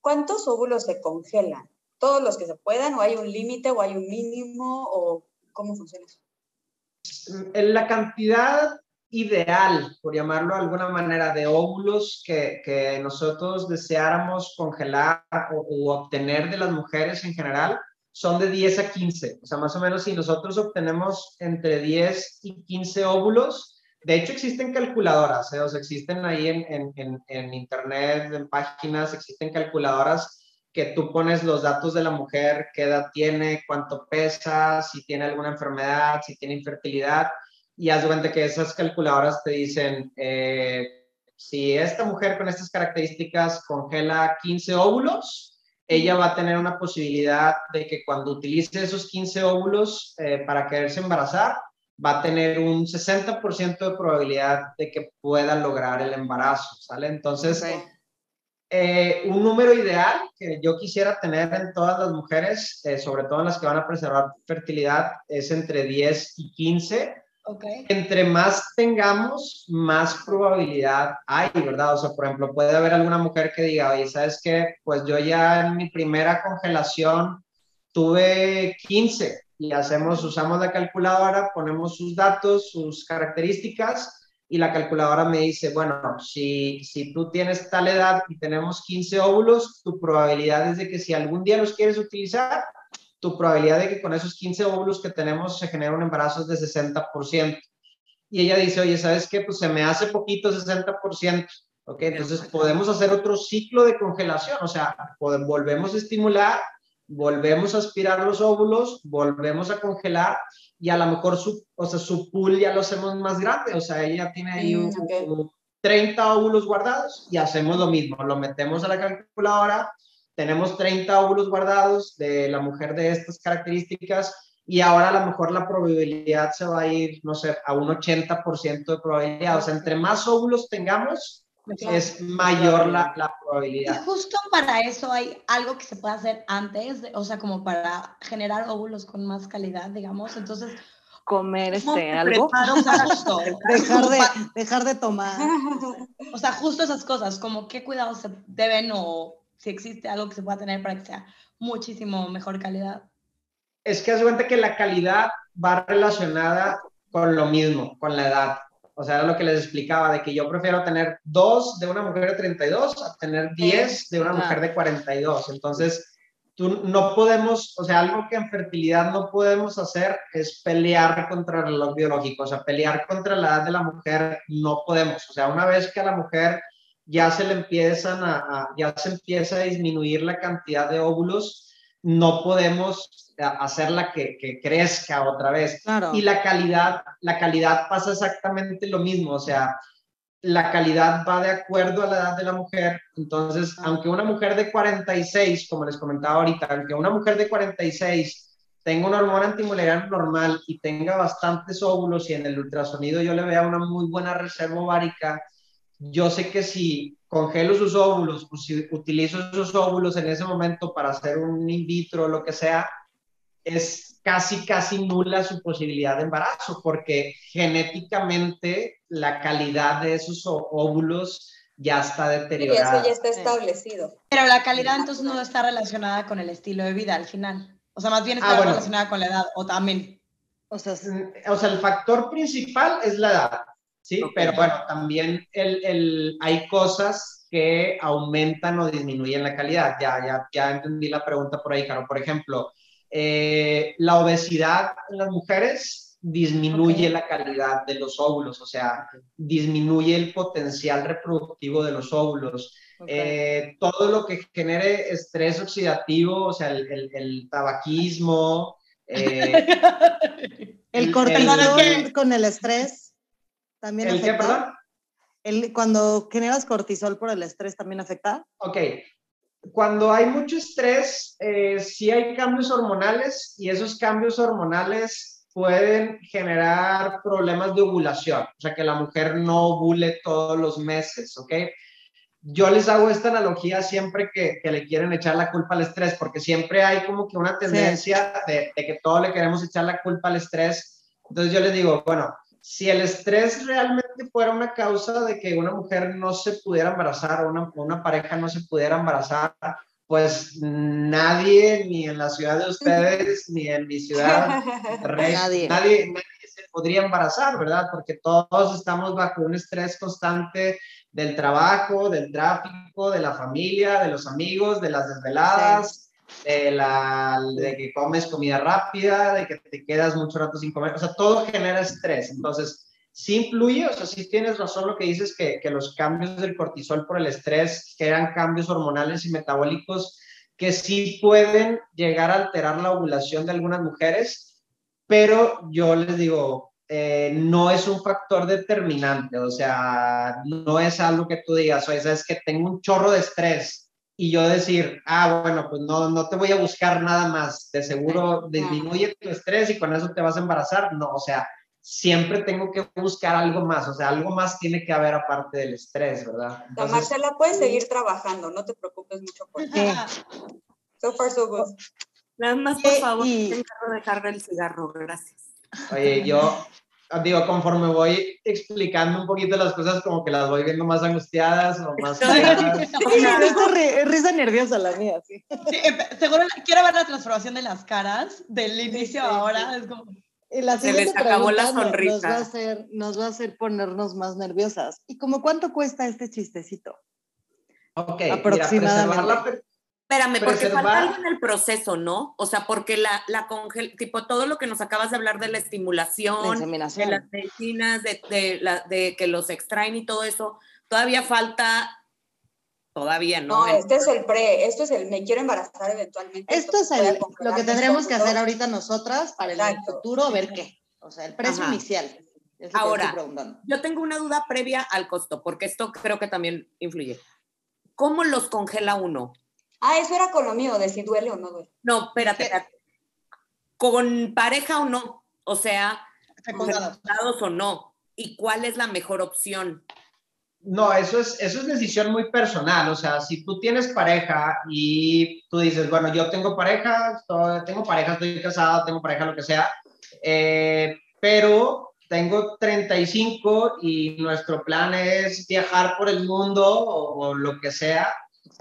¿Cuántos óvulos se congelan? ¿Todos los que se puedan o hay un límite o hay un mínimo o cómo funciona eso? La cantidad ideal, por llamarlo de alguna manera, de óvulos que, que nosotros deseáramos congelar o, obtener de las mujeres en general son de 10 a 15. O sea, más o menos si nosotros obtenemos entre 10 y 15 óvulos, de hecho existen calculadoras, ¿eh? o sea, existen ahí en, en, en, internet, en páginas, existen calculadoras que tú pones los datos de la mujer, qué edad tiene, cuánto pesa, si tiene alguna enfermedad, si tiene infertilidad y haz de cuenta que esas calculadoras te dicen, eh, si esta mujer con estas características congela 15 óvulos, ella va a tener una posibilidad de que cuando utilice esos 15 óvulos eh, para quererse embarazar, va a tener un 60% de probabilidad de que pueda lograr el embarazo, ¿sale? Entonces, Eh, un número ideal que yo quisiera tener en todas las mujeres, eh, sobre todo en las que van a preservar fertilidad, es entre 10 y 15. Entre más tengamos, más probabilidad hay, ¿verdad? O sea, por ejemplo, puede haber alguna mujer que diga, oye, ¿sabes qué? Pues yo ya en mi primera congelación tuve 15 y hacemos, usamos la calculadora, ponemos sus datos, sus características y la calculadora me dice, bueno, si, si tú tienes tal edad y tenemos 15 óvulos, tu probabilidad es de que si algún día los quieres utilizar, tu probabilidad de que con esos 15 óvulos que tenemos se genere un embarazo es de 60%. Y ella dice, oye, ¿sabes qué? Pues se me hace poquito 60%. ¿Ok? Entonces podemos hacer otro ciclo de congelación, o sea, volvemos a estimular, volvemos a aspirar los óvulos, volvemos a congelar y a lo mejor su, o sea, su pool ya lo hacemos más grande, o sea, ella tiene ahí 30 mm, óvulos guardados y hacemos lo mismo, lo metemos a la calculadora, tenemos 30 óvulos guardados de la mujer de estas características y ahora a lo mejor la probabilidad se va a ir, no sé, a un 80% de probabilidad, o sea, entre más óvulos tengamos, es mayor la, la, probabilidad. Y justo para eso hay algo que se puede hacer antes, o sea, como para generar óvulos con más calidad, digamos. Entonces, comer este algo. *laughs* dejar, de, dejar de tomar. *laughs* O sea, justo esas cosas, como qué cuidados se deben o si existe algo que se pueda tener para que sea muchísimo mejor calidad. Es que haz cuenta que la calidad va relacionada con lo mismo, con la edad. O sea, era lo que les explicaba, de que yo prefiero tener dos de una mujer de 32 a tener 10 de una mujer de 42. Entonces, tú no podemos, o sea, algo que en fertilidad no podemos hacer es pelear contra el reloj biológico, o sea, pelear contra la edad de la mujer no podemos. O sea, una vez que a la mujer ya se le empiezan a ya se empieza a disminuir la cantidad de óvulos, no podemos hacerla que, que crezca otra vez. Y la calidad, la calidad pasa exactamente lo mismo, o sea, la calidad va de acuerdo a la edad de la mujer. Entonces, aunque una mujer de 46, como les comentaba ahorita, aunque una mujer de 46 tenga una hormona antimulleriana normal y tenga bastantes óvulos y en el ultrasonido yo le vea una muy buena reserva ovárica, yo sé que si congelo sus óvulos o si utilizo esos óvulos en ese momento para hacer un in vitro o lo que sea, es casi, casi nula su posibilidad de embarazo, porque genéticamente la calidad de esos óvulos ya está deteriorada. Y eso ya está establecido. Pero la calidad entonces no está relacionada con el estilo de vida al final. O sea, más bien está ah, relacionada con la edad, o también. O sea, o sea, el factor principal es la edad, ¿sí? Pero bueno, también el, el, hay cosas que aumentan o disminuyen la calidad. Ya, ya, ya entendí la pregunta por ahí, Caro. Por ejemplo, eh, la obesidad en las mujeres disminuye la calidad de los óvulos, o sea, disminuye el potencial reproductivo de los óvulos. Eh, todo lo que genere estrés oxidativo, o sea, el, tabaquismo. Eh, *laughs* el cortisol con el estrés también ¿El afecta. El, cuando generas cortisol por el estrés también afecta. Ok, cuando hay mucho estrés, eh, sí hay cambios hormonales y esos cambios hormonales pueden generar problemas de ovulación, o sea, que la mujer no ovule todos los meses, ¿ok? Yo les hago esta analogía siempre que, que le quieren echar la culpa al estrés, porque siempre hay como que una tendencia de, de que todo le queremos echar la culpa al estrés. Entonces yo les digo, bueno, si el estrés realmente fuera una causa de que una mujer no se pudiera embarazar o una, una pareja no se pudiera embarazar, pues nadie, ni en la ciudad de ustedes, *laughs* ni en mi ciudad, nadie. nadie. se podría embarazar, ¿verdad? Porque todos estamos bajo un estrés constante del trabajo, del tráfico, de la familia, de los amigos, de las desveladas de, la, de que comes comida rápida, de que te quedas mucho rato sin comer, o sea, todo genera estrés. Entonces, sí influye, o sea, sí tienes razón lo que dices, que, que los cambios del cortisol por el estrés generan cambios hormonales y metabólicos que sí pueden llegar a alterar la ovulación de algunas mujeres, pero yo les digo, eh, no es un factor determinante, o sea, no es algo que tú digas, oye, sabes que tengo un chorro de estrés, y yo decir, ah, bueno, pues no, no te voy a buscar nada más, de seguro disminuye tu estrés y con eso te vas a embarazar. No, o sea, siempre tengo que buscar algo más, o sea, algo más tiene que haber aparte del estrés, ¿verdad? Entonces, Marcela, puedes seguir trabajando, no te preocupes mucho por eso. So far, so good. Nada más, por favor, y... dejar el cigarro, gracias. Oye, yo digo, conforme voy explicando un poquito las cosas, como que las voy viendo más angustiadas o más... es risa nerviosa la mía, sí. seguro quiero ver la transformación de las caras del inicio ahora, es como... la Se les acabó la sonrisa. Nos va, a hacer, nos va a hacer ponernos más nerviosas. ¿Y como cuánto cuesta este chistecito? Ok, aproximadamente. Espérame, porque falta algo en el proceso, ¿no? O sea, porque la, la congel, tipo todo lo que nos acabas de hablar de la estimulación, de las medicinas, de, de, la, de, que los extraen y todo eso, todavía falta, todavía, ¿no? No, este es el pre, esto es el me quiero embarazar eventualmente. Esto es el, lo que tendremos que hacer ahorita nosotras para el futuro, ver qué. O sea, el precio inicial. Ahora, yo tengo una duda previa al costo, porque esto creo que también influye. ¿Cómo los congela uno? Ah, eso era con lo mío, de si duele o no duele. No, espérate, ¿Con pareja o no? O sea, dados o no. ¿Y cuál es la mejor opción? No, eso es, eso es decisión muy personal. O sea, si tú tienes pareja y tú dices, bueno, yo tengo pareja, tengo pareja, estoy casada, tengo pareja, lo que sea, eh, pero tengo 35 y nuestro plan es viajar por el mundo o lo que sea,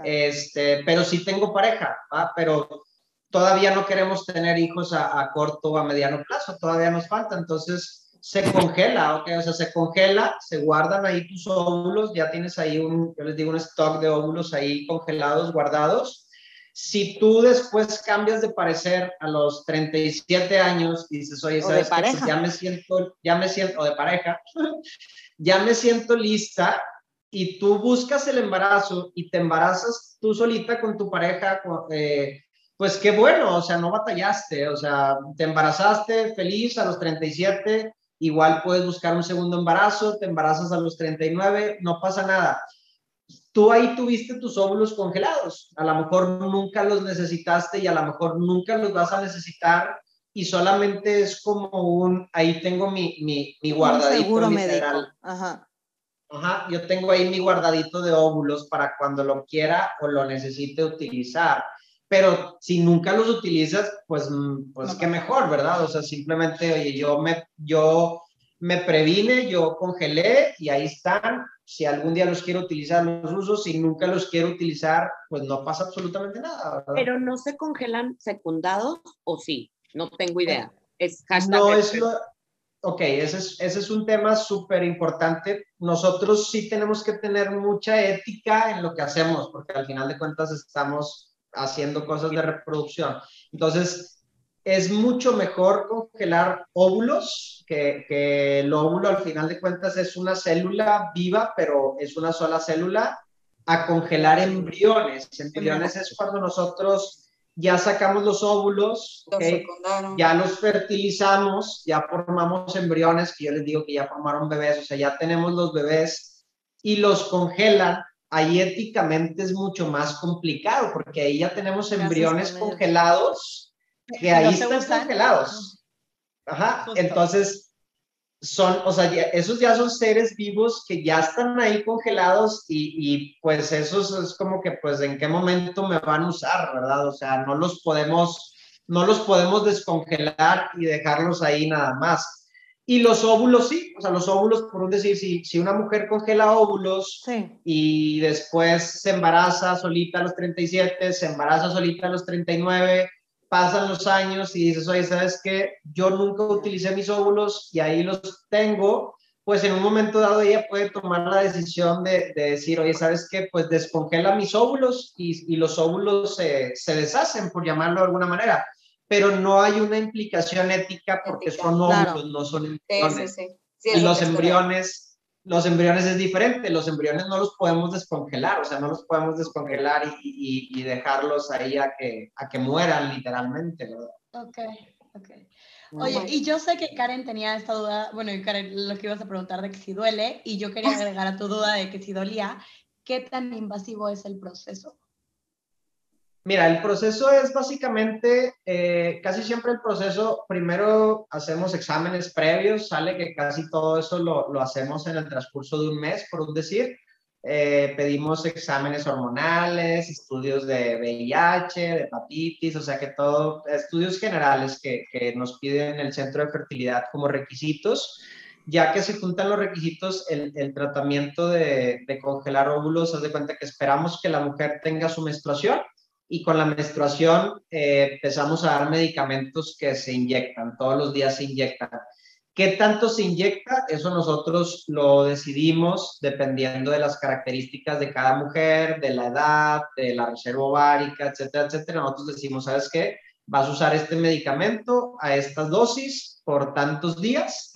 este, pero sí tengo pareja, pero todavía no queremos tener hijos a, corto o a mediano plazo, todavía nos falta, entonces se congela, ¿ok? O sea, se congela, se guardan ahí tus óvulos, ya tienes ahí un, yo les digo, un stock de óvulos ahí congelados, guardados. Si tú después cambias de parecer a los 37 años y dices, oye, ¿sabes qué? Pues ya me siento, ya me siento, o de pareja, *laughs* ya me siento lista, y tú buscas el embarazo y te embarazas tú solita con tu pareja, eh, pues qué bueno, o sea, no batallaste, o sea, te embarazaste feliz a los 37, igual puedes buscar un segundo embarazo, te embarazas a los 39, no pasa nada. Tú ahí tuviste tus óvulos congelados, a lo mejor nunca los necesitaste y a lo mejor nunca los vas a necesitar y solamente es como un, ahí tengo mi, mi, mi guardadito. seguro médico. Ajá. Ajá, yo tengo ahí mi guardadito de óvulos para cuando lo quiera o lo necesite utilizar. Pero si nunca los utilizas, pues, mm, pues qué mejor, ¿verdad? O sea, simplemente, oye, yo me, yo me previne, yo congelé y ahí están. Si algún día los quiero utilizar, los uso. Si nunca los quiero utilizar, pues no pasa absolutamente nada. ¿verdad? Pero no se congelan secundados o sí, no tengo idea. Es no es lo, Ok, ese es, ese es un tema súper importante. Nosotros sí tenemos que tener mucha ética en lo que hacemos, porque al final de cuentas estamos haciendo cosas de reproducción. Entonces, es mucho mejor congelar óvulos, que, que el óvulo al final de cuentas es una célula viva, pero es una sola célula, a congelar embriones. Embriones es cuando nosotros ya sacamos los óvulos, ya los fertilizamos, ya formamos embriones, que yo les digo que ya formaron bebés, o sea, ya tenemos los bebés y los congelan. Ahí éticamente es mucho más complicado porque ahí ya tenemos embriones congelados que ahí están congelados. Ajá, entonces son, o sea, esos ya son seres vivos que ya están ahí congelados y, y, pues esos es como que pues en qué momento me van a usar, ¿verdad? O sea, no los podemos, no los podemos descongelar y dejarlos ahí nada más. Y los óvulos sí, o sea, los óvulos, por un decir, si, si una mujer congela óvulos y después se embaraza solita a los 37, se embaraza solita a los 39, pasan los años y dices, oye, ¿sabes qué? Yo nunca utilicé mis óvulos y ahí los tengo, pues en un momento dado ella puede tomar la decisión de, de decir, oye, ¿sabes qué? Pues descongela mis óvulos y, y los óvulos se, se, deshacen, por llamarlo de alguna manera, pero no hay una implicación ética porque son óvulos, no son embriones. y los embriones los embriones es diferente, los embriones no los podemos descongelar, o sea, no los podemos descongelar y, y, dejarlos ahí a que, a que mueran literalmente, ¿verdad? Ok, ok. Oye, y yo sé que Karen tenía esta duda, bueno, y Karen, lo que ibas a preguntar de que si duele, y yo quería *laughs* agregar a tu duda de que si dolía, ¿qué tan invasivo es el proceso? Mira, el proceso es básicamente, eh, casi siempre el proceso, primero hacemos exámenes previos, sale que casi todo eso lo, lo hacemos en el transcurso de un mes, por un decir. Eh, pedimos exámenes hormonales, estudios de VIH, de hepatitis, o sea que todo, estudios generales que, que nos piden el centro de fertilidad como requisitos ya que se juntan los requisitos, el, el tratamiento de, de, congelar óvulos, haz de cuenta que esperamos que la mujer tenga su menstruación y con la menstruación eh, empezamos a dar medicamentos que se inyectan, todos los días se inyectan. ¿Qué tanto se inyecta? Eso nosotros lo decidimos dependiendo de las características de cada mujer, de la edad, de la reserva ovárica, etcétera, etcétera. Nosotros decimos, ¿sabes qué? Vas a usar este medicamento a estas dosis por tantos días.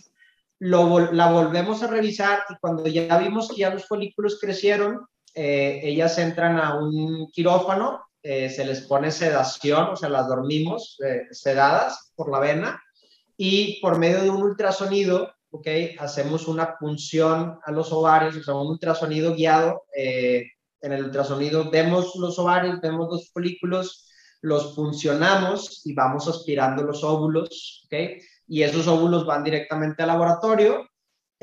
Lo, la volvemos a revisar y cuando ya vimos que ya los folículos crecieron, eh, ellas entran a un quirófano eh, se les pone sedación, o sea, las dormimos eh, sedadas por la vena y por medio de un ultrasonido, ¿ok? Hacemos una punción a los ovarios, o un ultrasonido guiado. Eh, en el ultrasonido vemos los ovarios, vemos los folículos, los puncionamos y vamos aspirando los óvulos, ¿ok? Y esos óvulos van directamente al laboratorio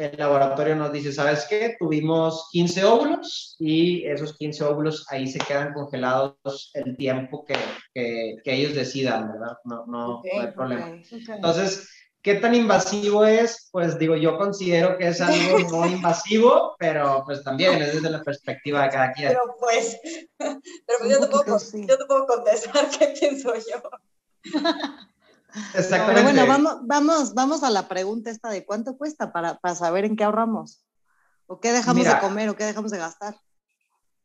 el laboratorio nos dice, ¿sabes qué? Tuvimos 15 óvulos y esos 15 óvulos ahí se quedan congelados el tiempo que, que, ellos decidan, ¿verdad? No, no, no hay problema. Entonces, ¿qué tan invasivo es? Pues digo, yo considero que es algo *laughs* no invasivo, pero pues también es desde la perspectiva de cada quien. Pero pues, *laughs* pero pues yo, te puedo, yo te puedo contestar *laughs* qué pienso yo. Exactamente. bueno, vamos, vamos, vamos a la pregunta esta de cuánto cuesta para, para saber en qué ahorramos. ¿O qué dejamos de comer o qué dejamos de gastar?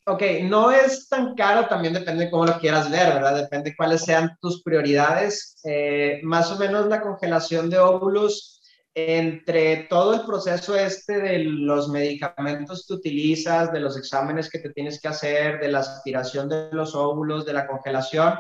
Ok, no es tan caro, también depende de cómo lo quieras ver, ¿verdad? Depende cuáles sean tus prioridades. Eh, más o menos la congelación de óvulos, entre todo el proceso este de los medicamentos que utilizas, de los exámenes que te tienes que hacer, de la aspiración de los óvulos, de la congelación,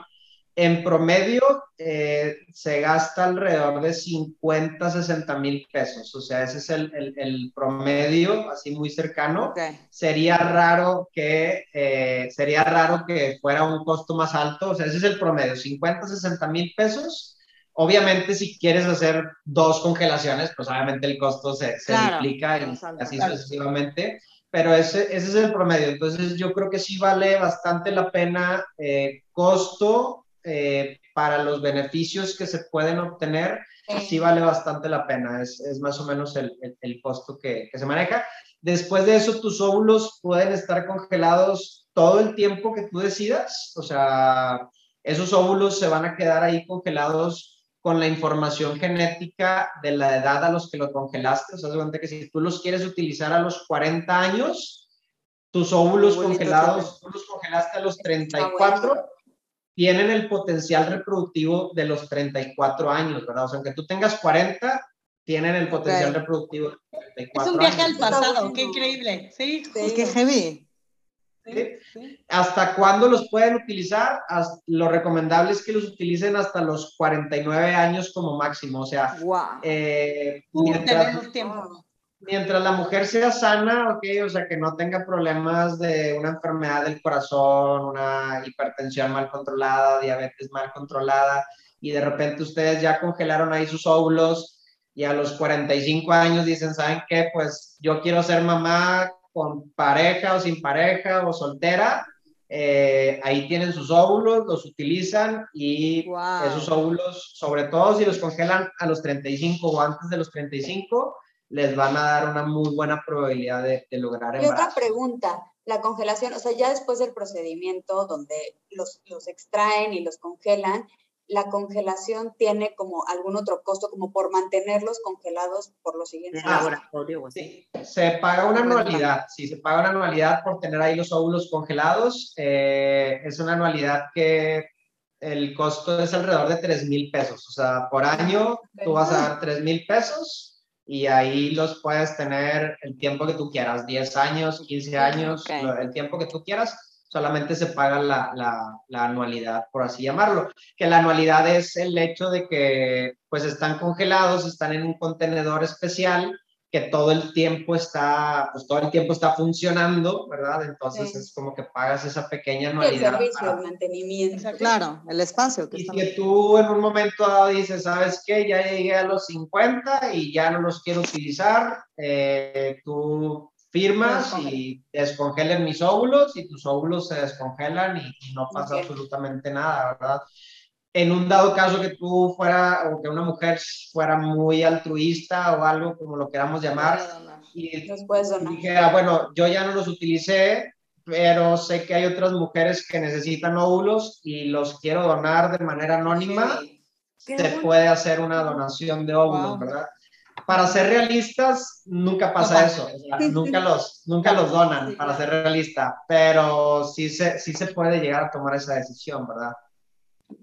en promedio eh, se gasta alrededor de 50, 60 mil pesos, o sea, ese es el, el, promedio, así muy cercano. Sería raro que eh, sería raro que fuera un costo más alto, o sea, ese es el promedio, 50, 60 mil pesos. Obviamente, si quieres hacer dos congelaciones, pues obviamente el costo se, se duplica y así sucesivamente pero ese, ese, es el promedio. Entonces yo creo que sí vale bastante la pena eh, costo eh, para los beneficios que se pueden obtener, sí vale bastante la pena. Es, es más o menos el, el, costo que, que, se maneja. Después de eso, tus óvulos pueden estar congelados todo el tiempo que tú decidas. O sea, esos óvulos se van a quedar ahí congelados con la información genética de la edad a los que lo congelaste. O sea, de que si tú los quieres utilizar a los 40 años, tus óvulos congelados, tú los congelaste a los 34 tienen el potencial reproductivo de los 34 años, ¿verdad? O sea, aunque tú tengas 40, tienen el potencial reproductivo de 34 Es un viaje al pasado, qué increíble. Sí, sí. qué heavy. ¿Sí? ¿Hasta cuándo los pueden utilizar? Lo recomendable es que los utilicen hasta los 49 años como máximo. O sea, wow. eh, mientras, tiempo mientras la mujer sea sana, ok, o sea, que no tenga problemas de una enfermedad del corazón, una hipertensión mal controlada, diabetes mal controlada, y de repente ustedes ya congelaron ahí sus óvulos y a los 45 años dicen, ¿saben qué? Pues yo quiero ser mamá con pareja o sin pareja o soltera. Eh, ahí tienen sus óvulos, los utilizan y esos óvulos, sobre todo si los congelan a los 35 o antes de los 35, les van a dar una muy buena probabilidad de, lograr embarazo. Y otra pregunta, la congelación, o sea, ya después del procedimiento donde los, los extraen y los congelan, la congelación tiene como algún otro costo como por mantenerlos congelados por los siguientes ah, sí. Se paga una anualidad, sí, se paga una anualidad por tener ahí los óvulos congelados. Eh, es una anualidad que el costo es alrededor de 3 mil pesos. O sea, por año tú vas a dar 3 mil pesos y ahí los puedes tener el tiempo que tú quieras, 10 años, 15 años, el tiempo que tú quieras, solamente se paga la, la, la, anualidad, por así llamarlo, que la anualidad es el hecho de que pues están congelados, están en un contenedor especial que todo el tiempo está, pues todo el tiempo está funcionando, ¿verdad? Entonces es como que pagas esa pequeña anualidad. El servicio, el mantenimiento. Claro, el espacio. Que y que tú en un momento dado dices, ¿sabes qué? Ya llegué a los 50 y ya no los quiero utilizar, eh, tú firmas y descongelen mis óvulos y tus óvulos se descongelan y, no pasa absolutamente nada, ¿verdad? En un dado caso que tú fuera o que una mujer fuera muy altruista o algo como lo queramos llamar y dije, ah, bueno, yo ya no los utilicé, pero sé que hay otras mujeres que necesitan óvulos y los quiero donar de manera anónima, se puede hacer una donación de óvulos, ¿verdad? Para ser realistas, nunca pasa eso, nunca, los, nunca los donan, para ser realista, pero sí se, sí se puede llegar a tomar esa decisión, ¿verdad?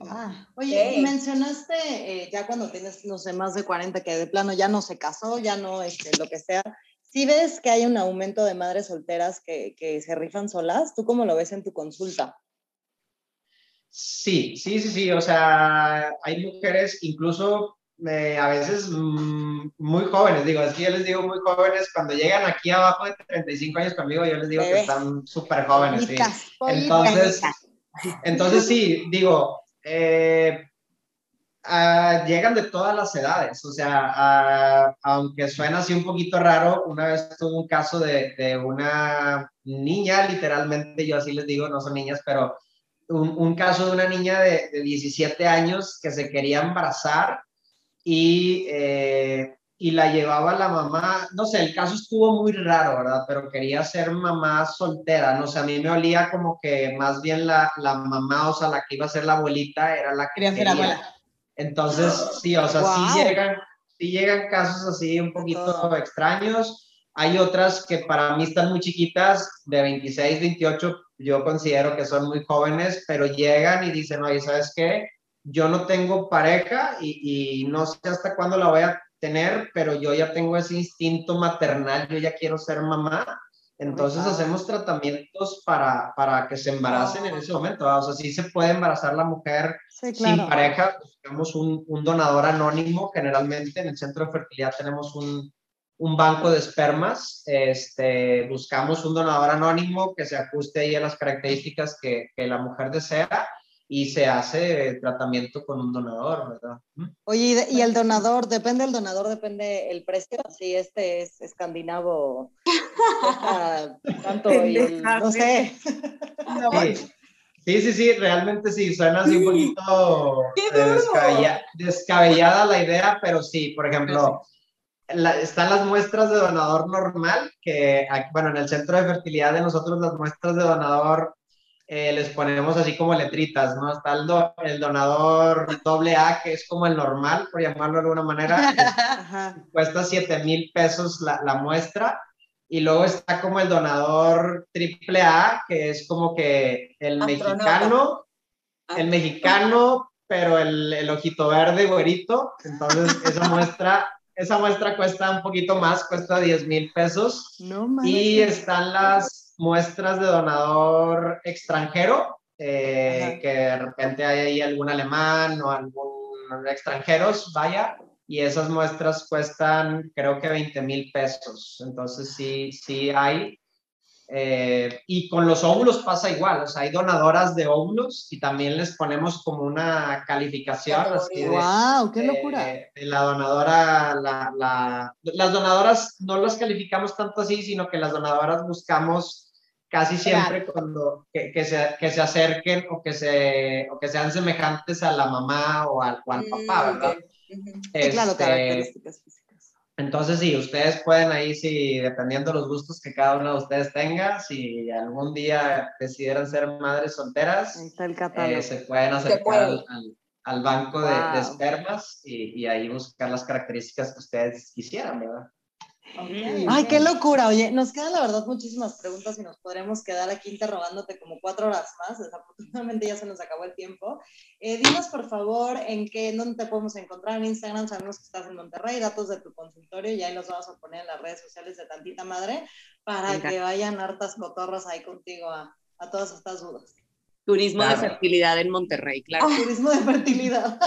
Ah, oye, mencionaste eh, ya cuando tienes, no sé, más de 40, que de plano ya no se casó, ya no, este, lo que sea. Si ves que hay un aumento de madres solteras que, que se rifan solas, ¿tú cómo lo ves en tu consulta? Sí, sí, sí, sí. O sea, hay mujeres, incluso eh, a veces mm, muy jóvenes, digo, es que yo les digo muy jóvenes, cuando llegan aquí abajo de 35 años conmigo, yo les digo que están súper jóvenes. Sí. Entonces, entonces sí, digo, eh, ah, llegan de todas las edades, o sea, ah, aunque suena así un poquito raro, una vez tuve un caso de, de, una niña, literalmente, yo así les digo, no son niñas, pero un, un caso de una niña de, de, 17 años que se quería embarazar y eh, y la llevaba la mamá, no sé, el caso estuvo muy raro, ¿verdad? Pero quería ser mamá soltera, no sé, a mí me olía como que más bien la, la mamá, o sea, la que iba a ser la abuelita era la que quería. ser abuela. Entonces, sí, o sea, sí, llegan, sí llegan casos así un poquito extraños. Hay otras que para mí están muy chiquitas, de 26, 28, yo considero que son muy jóvenes, pero llegan y dicen, oye, ¿sabes qué? Yo no tengo pareja y, y no sé hasta cuándo la voy a tener, pero yo ya tengo ese instinto maternal, yo ya quiero ser mamá. Entonces hacemos tratamientos para, para que se embaracen en ese momento. O sea, sí se puede embarazar la mujer sin pareja. Buscamos un, un, donador anónimo. Generalmente en el centro de fertilidad tenemos un, un banco de espermas. Este, buscamos un donador anónimo que se ajuste ahí a las características que, que la mujer desea y se hace tratamiento con un donador, ¿verdad? Oye, ¿y, el donador? ¿Depende el donador? ¿Depende el precio? Si este es escandinavo, *laughs* tanto, no sé. Sí. sí. sí, realmente sí, suena así un poquito descabellada, la idea, pero sí, por ejemplo, están las muestras de donador normal, que, bueno, en el centro de fertilidad de nosotros las muestras de donador eh, les ponemos así como letritas, ¿no? Está el, el donador doble A, que es como el normal, por llamarlo de alguna manera, *laughs* cuesta 7 mil pesos la, la, muestra, y luego está como el donador triple A, que es como que el mexicano, el mexicano, pero el, el ojito verde, güerito, entonces *laughs* esa muestra esa muestra cuesta un poquito más, cuesta 10 mil pesos. No, y están las muestras de donador extranjero, eh, que de repente hay ahí algún alemán o algún extranjeros, vaya, y esas muestras cuestan creo que 20 mil pesos. Entonces sí, sí hay. Eh, y con los óvulos pasa igual, o sea, hay donadoras de óvulos y también les ponemos como una calificación. ¡Wow! ¡Qué locura! la donadora, la, las donadoras no las calificamos tanto así, sino que las donadoras buscamos casi siempre cuando que, que, se, que, se, acerquen o que, se, o que sean semejantes a la mamá o al, o al papá, mm, ¿verdad? claro, este, características físicas. Entonces, sí, ustedes pueden ahí, sí, dependiendo de los gustos que cada uno de ustedes tenga, si algún día decidieran ser madres solteras, eh, se pueden acercar al, al, banco de, de, espermas y, y ahí buscar las características que ustedes quisieran, ¿verdad? Ay, qué locura. Oye, nos quedan la verdad muchísimas preguntas y nos podremos quedar aquí interrogándote como cuatro horas más. Desafortunadamente ya se nos acabó el tiempo. Eh, dinos, por favor, en qué, dónde te podemos encontrar en Instagram. Sabemos que estás en Monterrey, datos de tu consultorio y ahí los vamos a poner en las redes sociales de Tantita Madre para que vayan hartas cotorras ahí contigo a, a todas estas dudas. Turismo de fertilidad en Monterrey, claro. *laughs* Turismo de fertilidad.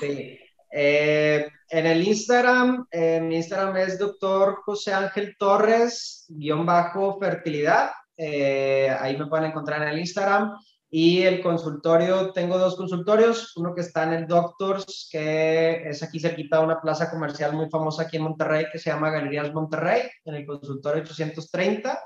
sí. Eh, en el Instagram, en Instagram es doctor José Ángel Torres, guion bajo fertilidad. Eh, ahí me pueden encontrar en el Instagram. Y el consultorio, tengo dos consultorios, uno que está en el Doctors, que es aquí cerquita de una plaza comercial muy famosa aquí en Monterrey, que se llama Galerías Monterrey, en el consultorio 830.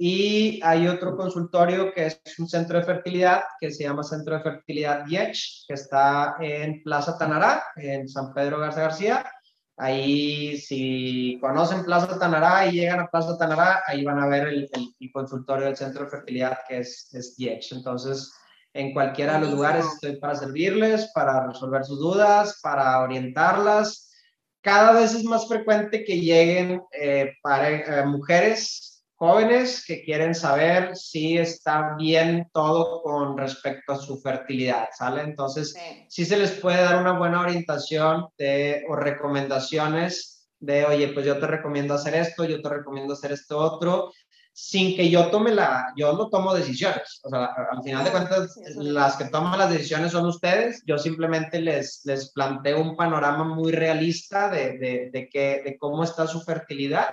Y hay otro consultorio que es un centro de fertilidad que se llama Centro de Fertilidad Diech, que está en Plaza Tanará, en San Pedro Garza García. Ahí, si conocen Plaza Tanará y llegan a Plaza Tanará, ahí van a ver el, consultorio del Centro de Fertilidad que es, es Diech. Entonces, en cualquiera de los lugares estoy para servirles, para resolver sus dudas, para orientarlas. Cada vez es más frecuente que lleguen eh, para, eh, mujeres jóvenes que quieren saber si está bien todo con respecto a su fertilidad, ¿sale? Entonces, sí, se les puede dar una buena orientación de, o recomendaciones de, oye, pues yo te recomiendo hacer esto, yo te recomiendo hacer esto otro, sin que yo tome la, yo no tomo decisiones. O sea, al final de cuentas, las que toman las decisiones son ustedes. Yo simplemente les, les planteo un panorama muy realista de, de, de, que, de cómo está su fertilidad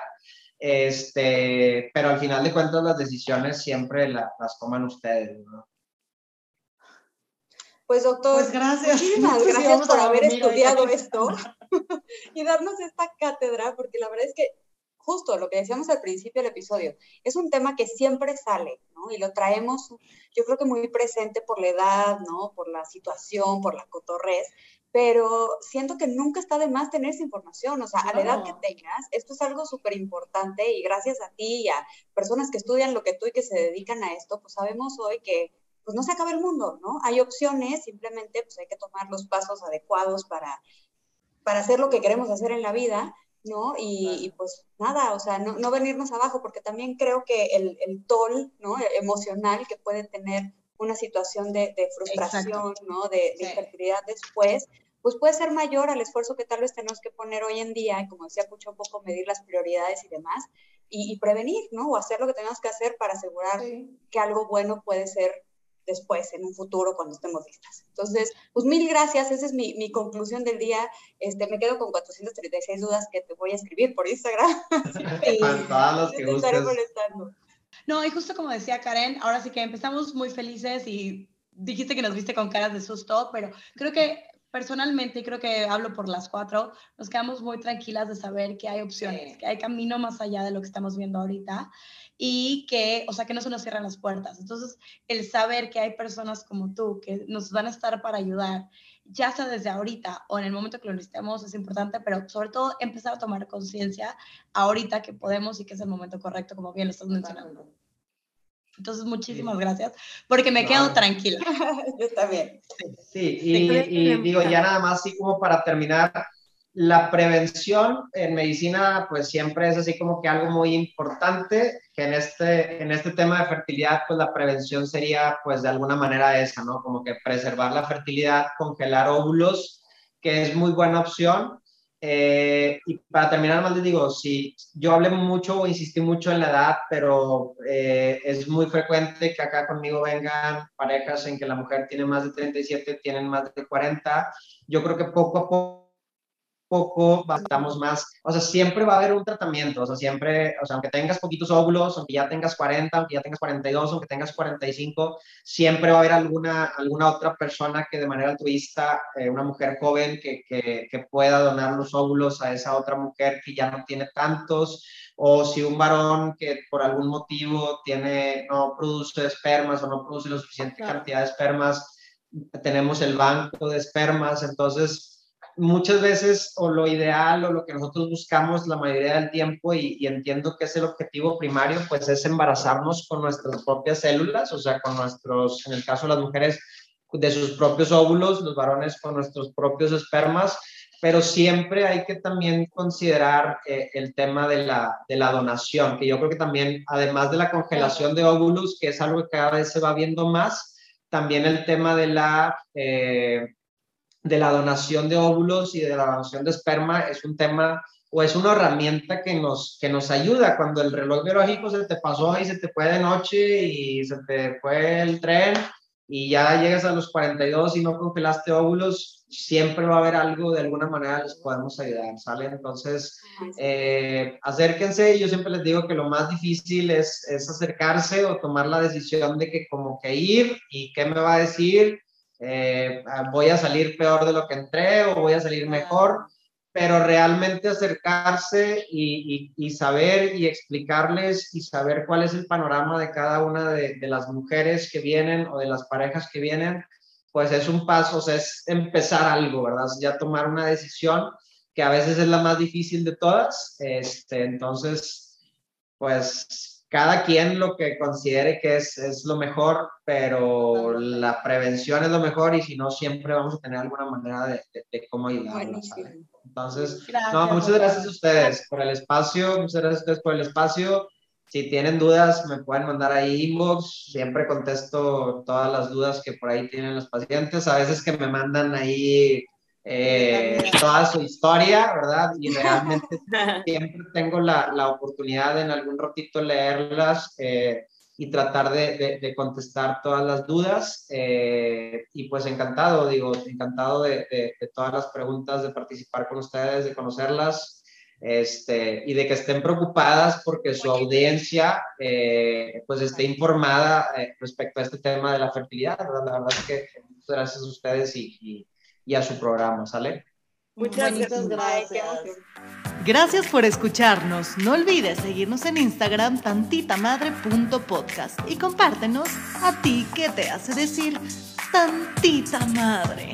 este, pero al final de cuentas las decisiones siempre las toman ustedes, ¿no? Pues doctor, pues gracias. muchísimas gracias por haber estudiado esto *laughs* y darnos esta cátedra, porque la verdad es que justo lo que decíamos al principio del episodio, es un tema que siempre sale, ¿no? Y lo traemos, yo creo que muy presente por la edad, ¿no? Por la situación, por la cotorrez, pero siento que nunca está de más tener esa información, o sea, a la edad que tengas, esto es algo súper importante y gracias a ti y a personas que estudian lo que tú y que se dedican a esto, pues sabemos hoy que pues no se acaba el mundo, ¿no? Hay opciones, simplemente pues hay que tomar los pasos adecuados para, para hacer lo que queremos hacer en la vida, ¿no? Y, pues nada, o sea, no, no, venirnos abajo, porque también creo que el, el tol, ¿no? Emocional que puede tener una situación de, de frustración, ¿no? De, de infertilidad después, pues puede ser mayor al esfuerzo que tal vez tenemos que poner hoy en día, y como decía Pucho, un poco medir las prioridades y demás, y, prevenir, ¿no? O hacer lo que tenemos que hacer para asegurar que algo bueno puede ser después, en un futuro, cuando estemos listas. Entonces, pues mil gracias, esa es mi, mi conclusión del día. Este, me quedo con 436 dudas que te voy a escribir por Instagram. *laughs* y te estaré molestando. No, y justo como decía Karen, ahora sí que empezamos muy felices y dijiste que nos viste con caras de susto, pero creo que personalmente, y creo que hablo por las cuatro, nos quedamos muy tranquilas de saber que hay opciones, que hay camino más allá de lo que estamos viendo ahorita y que, o sea, que no se nos cierran las puertas. Entonces, el saber que hay personas como tú que nos van a estar para ayudar, ya sea desde ahorita o en el momento que lo necesitemos, es importante, pero sobre todo empezar a tomar conciencia ahorita que podemos y que es el momento correcto, como bien lo estás mencionando. Entonces, muchísimas gracias, porque me quedo tranquila. *laughs* Yo también. Sí, y, digo, ya nada más, así como para terminar, la prevención en medicina, pues siempre es así como que algo muy importante, que en este, en este tema de fertilidad, pues la prevención sería, pues de alguna manera esa, ¿no? Como que preservar la fertilidad, congelar óvulos, que es muy buena opción, eh, y para terminar, más les digo, si yo hablé mucho o insistí mucho en la edad, pero eh, es muy frecuente que acá conmigo vengan parejas en que la mujer tiene más de 37, tienen más de 40. Yo creo que poco a poco poco, bastamos más, o sea, siempre va a haber un tratamiento, o sea, siempre, o sea, aunque tengas poquitos óvulos, aunque ya tengas 40, aunque ya tengas 42, aunque tengas 45, siempre va a haber alguna, alguna otra persona que de manera altruista, eh, una mujer joven que, que, que, pueda donar los óvulos a esa otra mujer que ya no tiene tantos, o si un varón que por algún motivo tiene, no produce espermas o no produce la suficiente cantidad de espermas, tenemos el banco de espermas, entonces muchas veces o lo ideal o lo que nosotros buscamos la mayoría del tiempo y, entiendo que es el objetivo primario, pues es embarazarnos con nuestras propias células, o sea, con nuestros, en el caso de las mujeres, de sus propios óvulos, los varones con nuestros propios espermas, pero siempre hay que también considerar eh, el tema de la, de la donación, que yo creo que también, además de la congelación de óvulos, que es algo que cada vez se va viendo más, también el tema de la... Eh, de la donación de óvulos y de la donación de esperma es un tema o es una herramienta que nos, que nos ayuda. Cuando el reloj biológico se te pasó y se te fue de noche y se te fue el tren, y ya llegas a los 42 y no congelaste óvulos, siempre va a haber algo, de alguna manera les podemos ayudar, ¿sale? Entonces, eh, acérquense, yo siempre les digo que lo más difícil es, es, acercarse o tomar la decisión de que como que ir y qué me va a decir, eh, voy a salir peor de lo que entré o voy a salir mejor pero realmente acercarse y, y, saber y explicarles y saber cuál es el panorama de cada una de, de, las mujeres que vienen o de las parejas que vienen, pues es un paso, o sea, es empezar algo, ¿verdad? Ya tomar una decisión que a veces es la más difícil de todas, este, entonces, pues cada quien lo que considere que es, es lo mejor, pero la prevención es lo mejor y si no, siempre vamos a tener alguna manera de, de, cómo ayudarlos. Entonces, no, muchas gracias a ustedes por el espacio, muchas gracias a ustedes por el espacio. Si tienen dudas, me pueden mandar ahí inbox. Siempre contesto todas las dudas que por ahí tienen los pacientes. A veces que me mandan ahí eh, toda su historia, ¿verdad? Y realmente *laughs* siempre tengo la, la, oportunidad de en algún ratito leerlas. Eh, y tratar de, de, contestar todas las dudas. Eh, y pues encantado, digo, encantado de, de, todas las preguntas, de participar con ustedes, de conocerlas. Este, y de que estén preocupadas porque su audiencia eh, pues esté informada eh, respecto a este tema de la fertilidad. ¿verdad? La verdad es que muchas gracias a ustedes y, y, a su programa, ¿sale? Muchas, muchas gracias. Gracias por escucharnos. No olvides seguirnos en Instagram tantitamadre.podcast y compártenos a ti qué te hace decir tantita madre.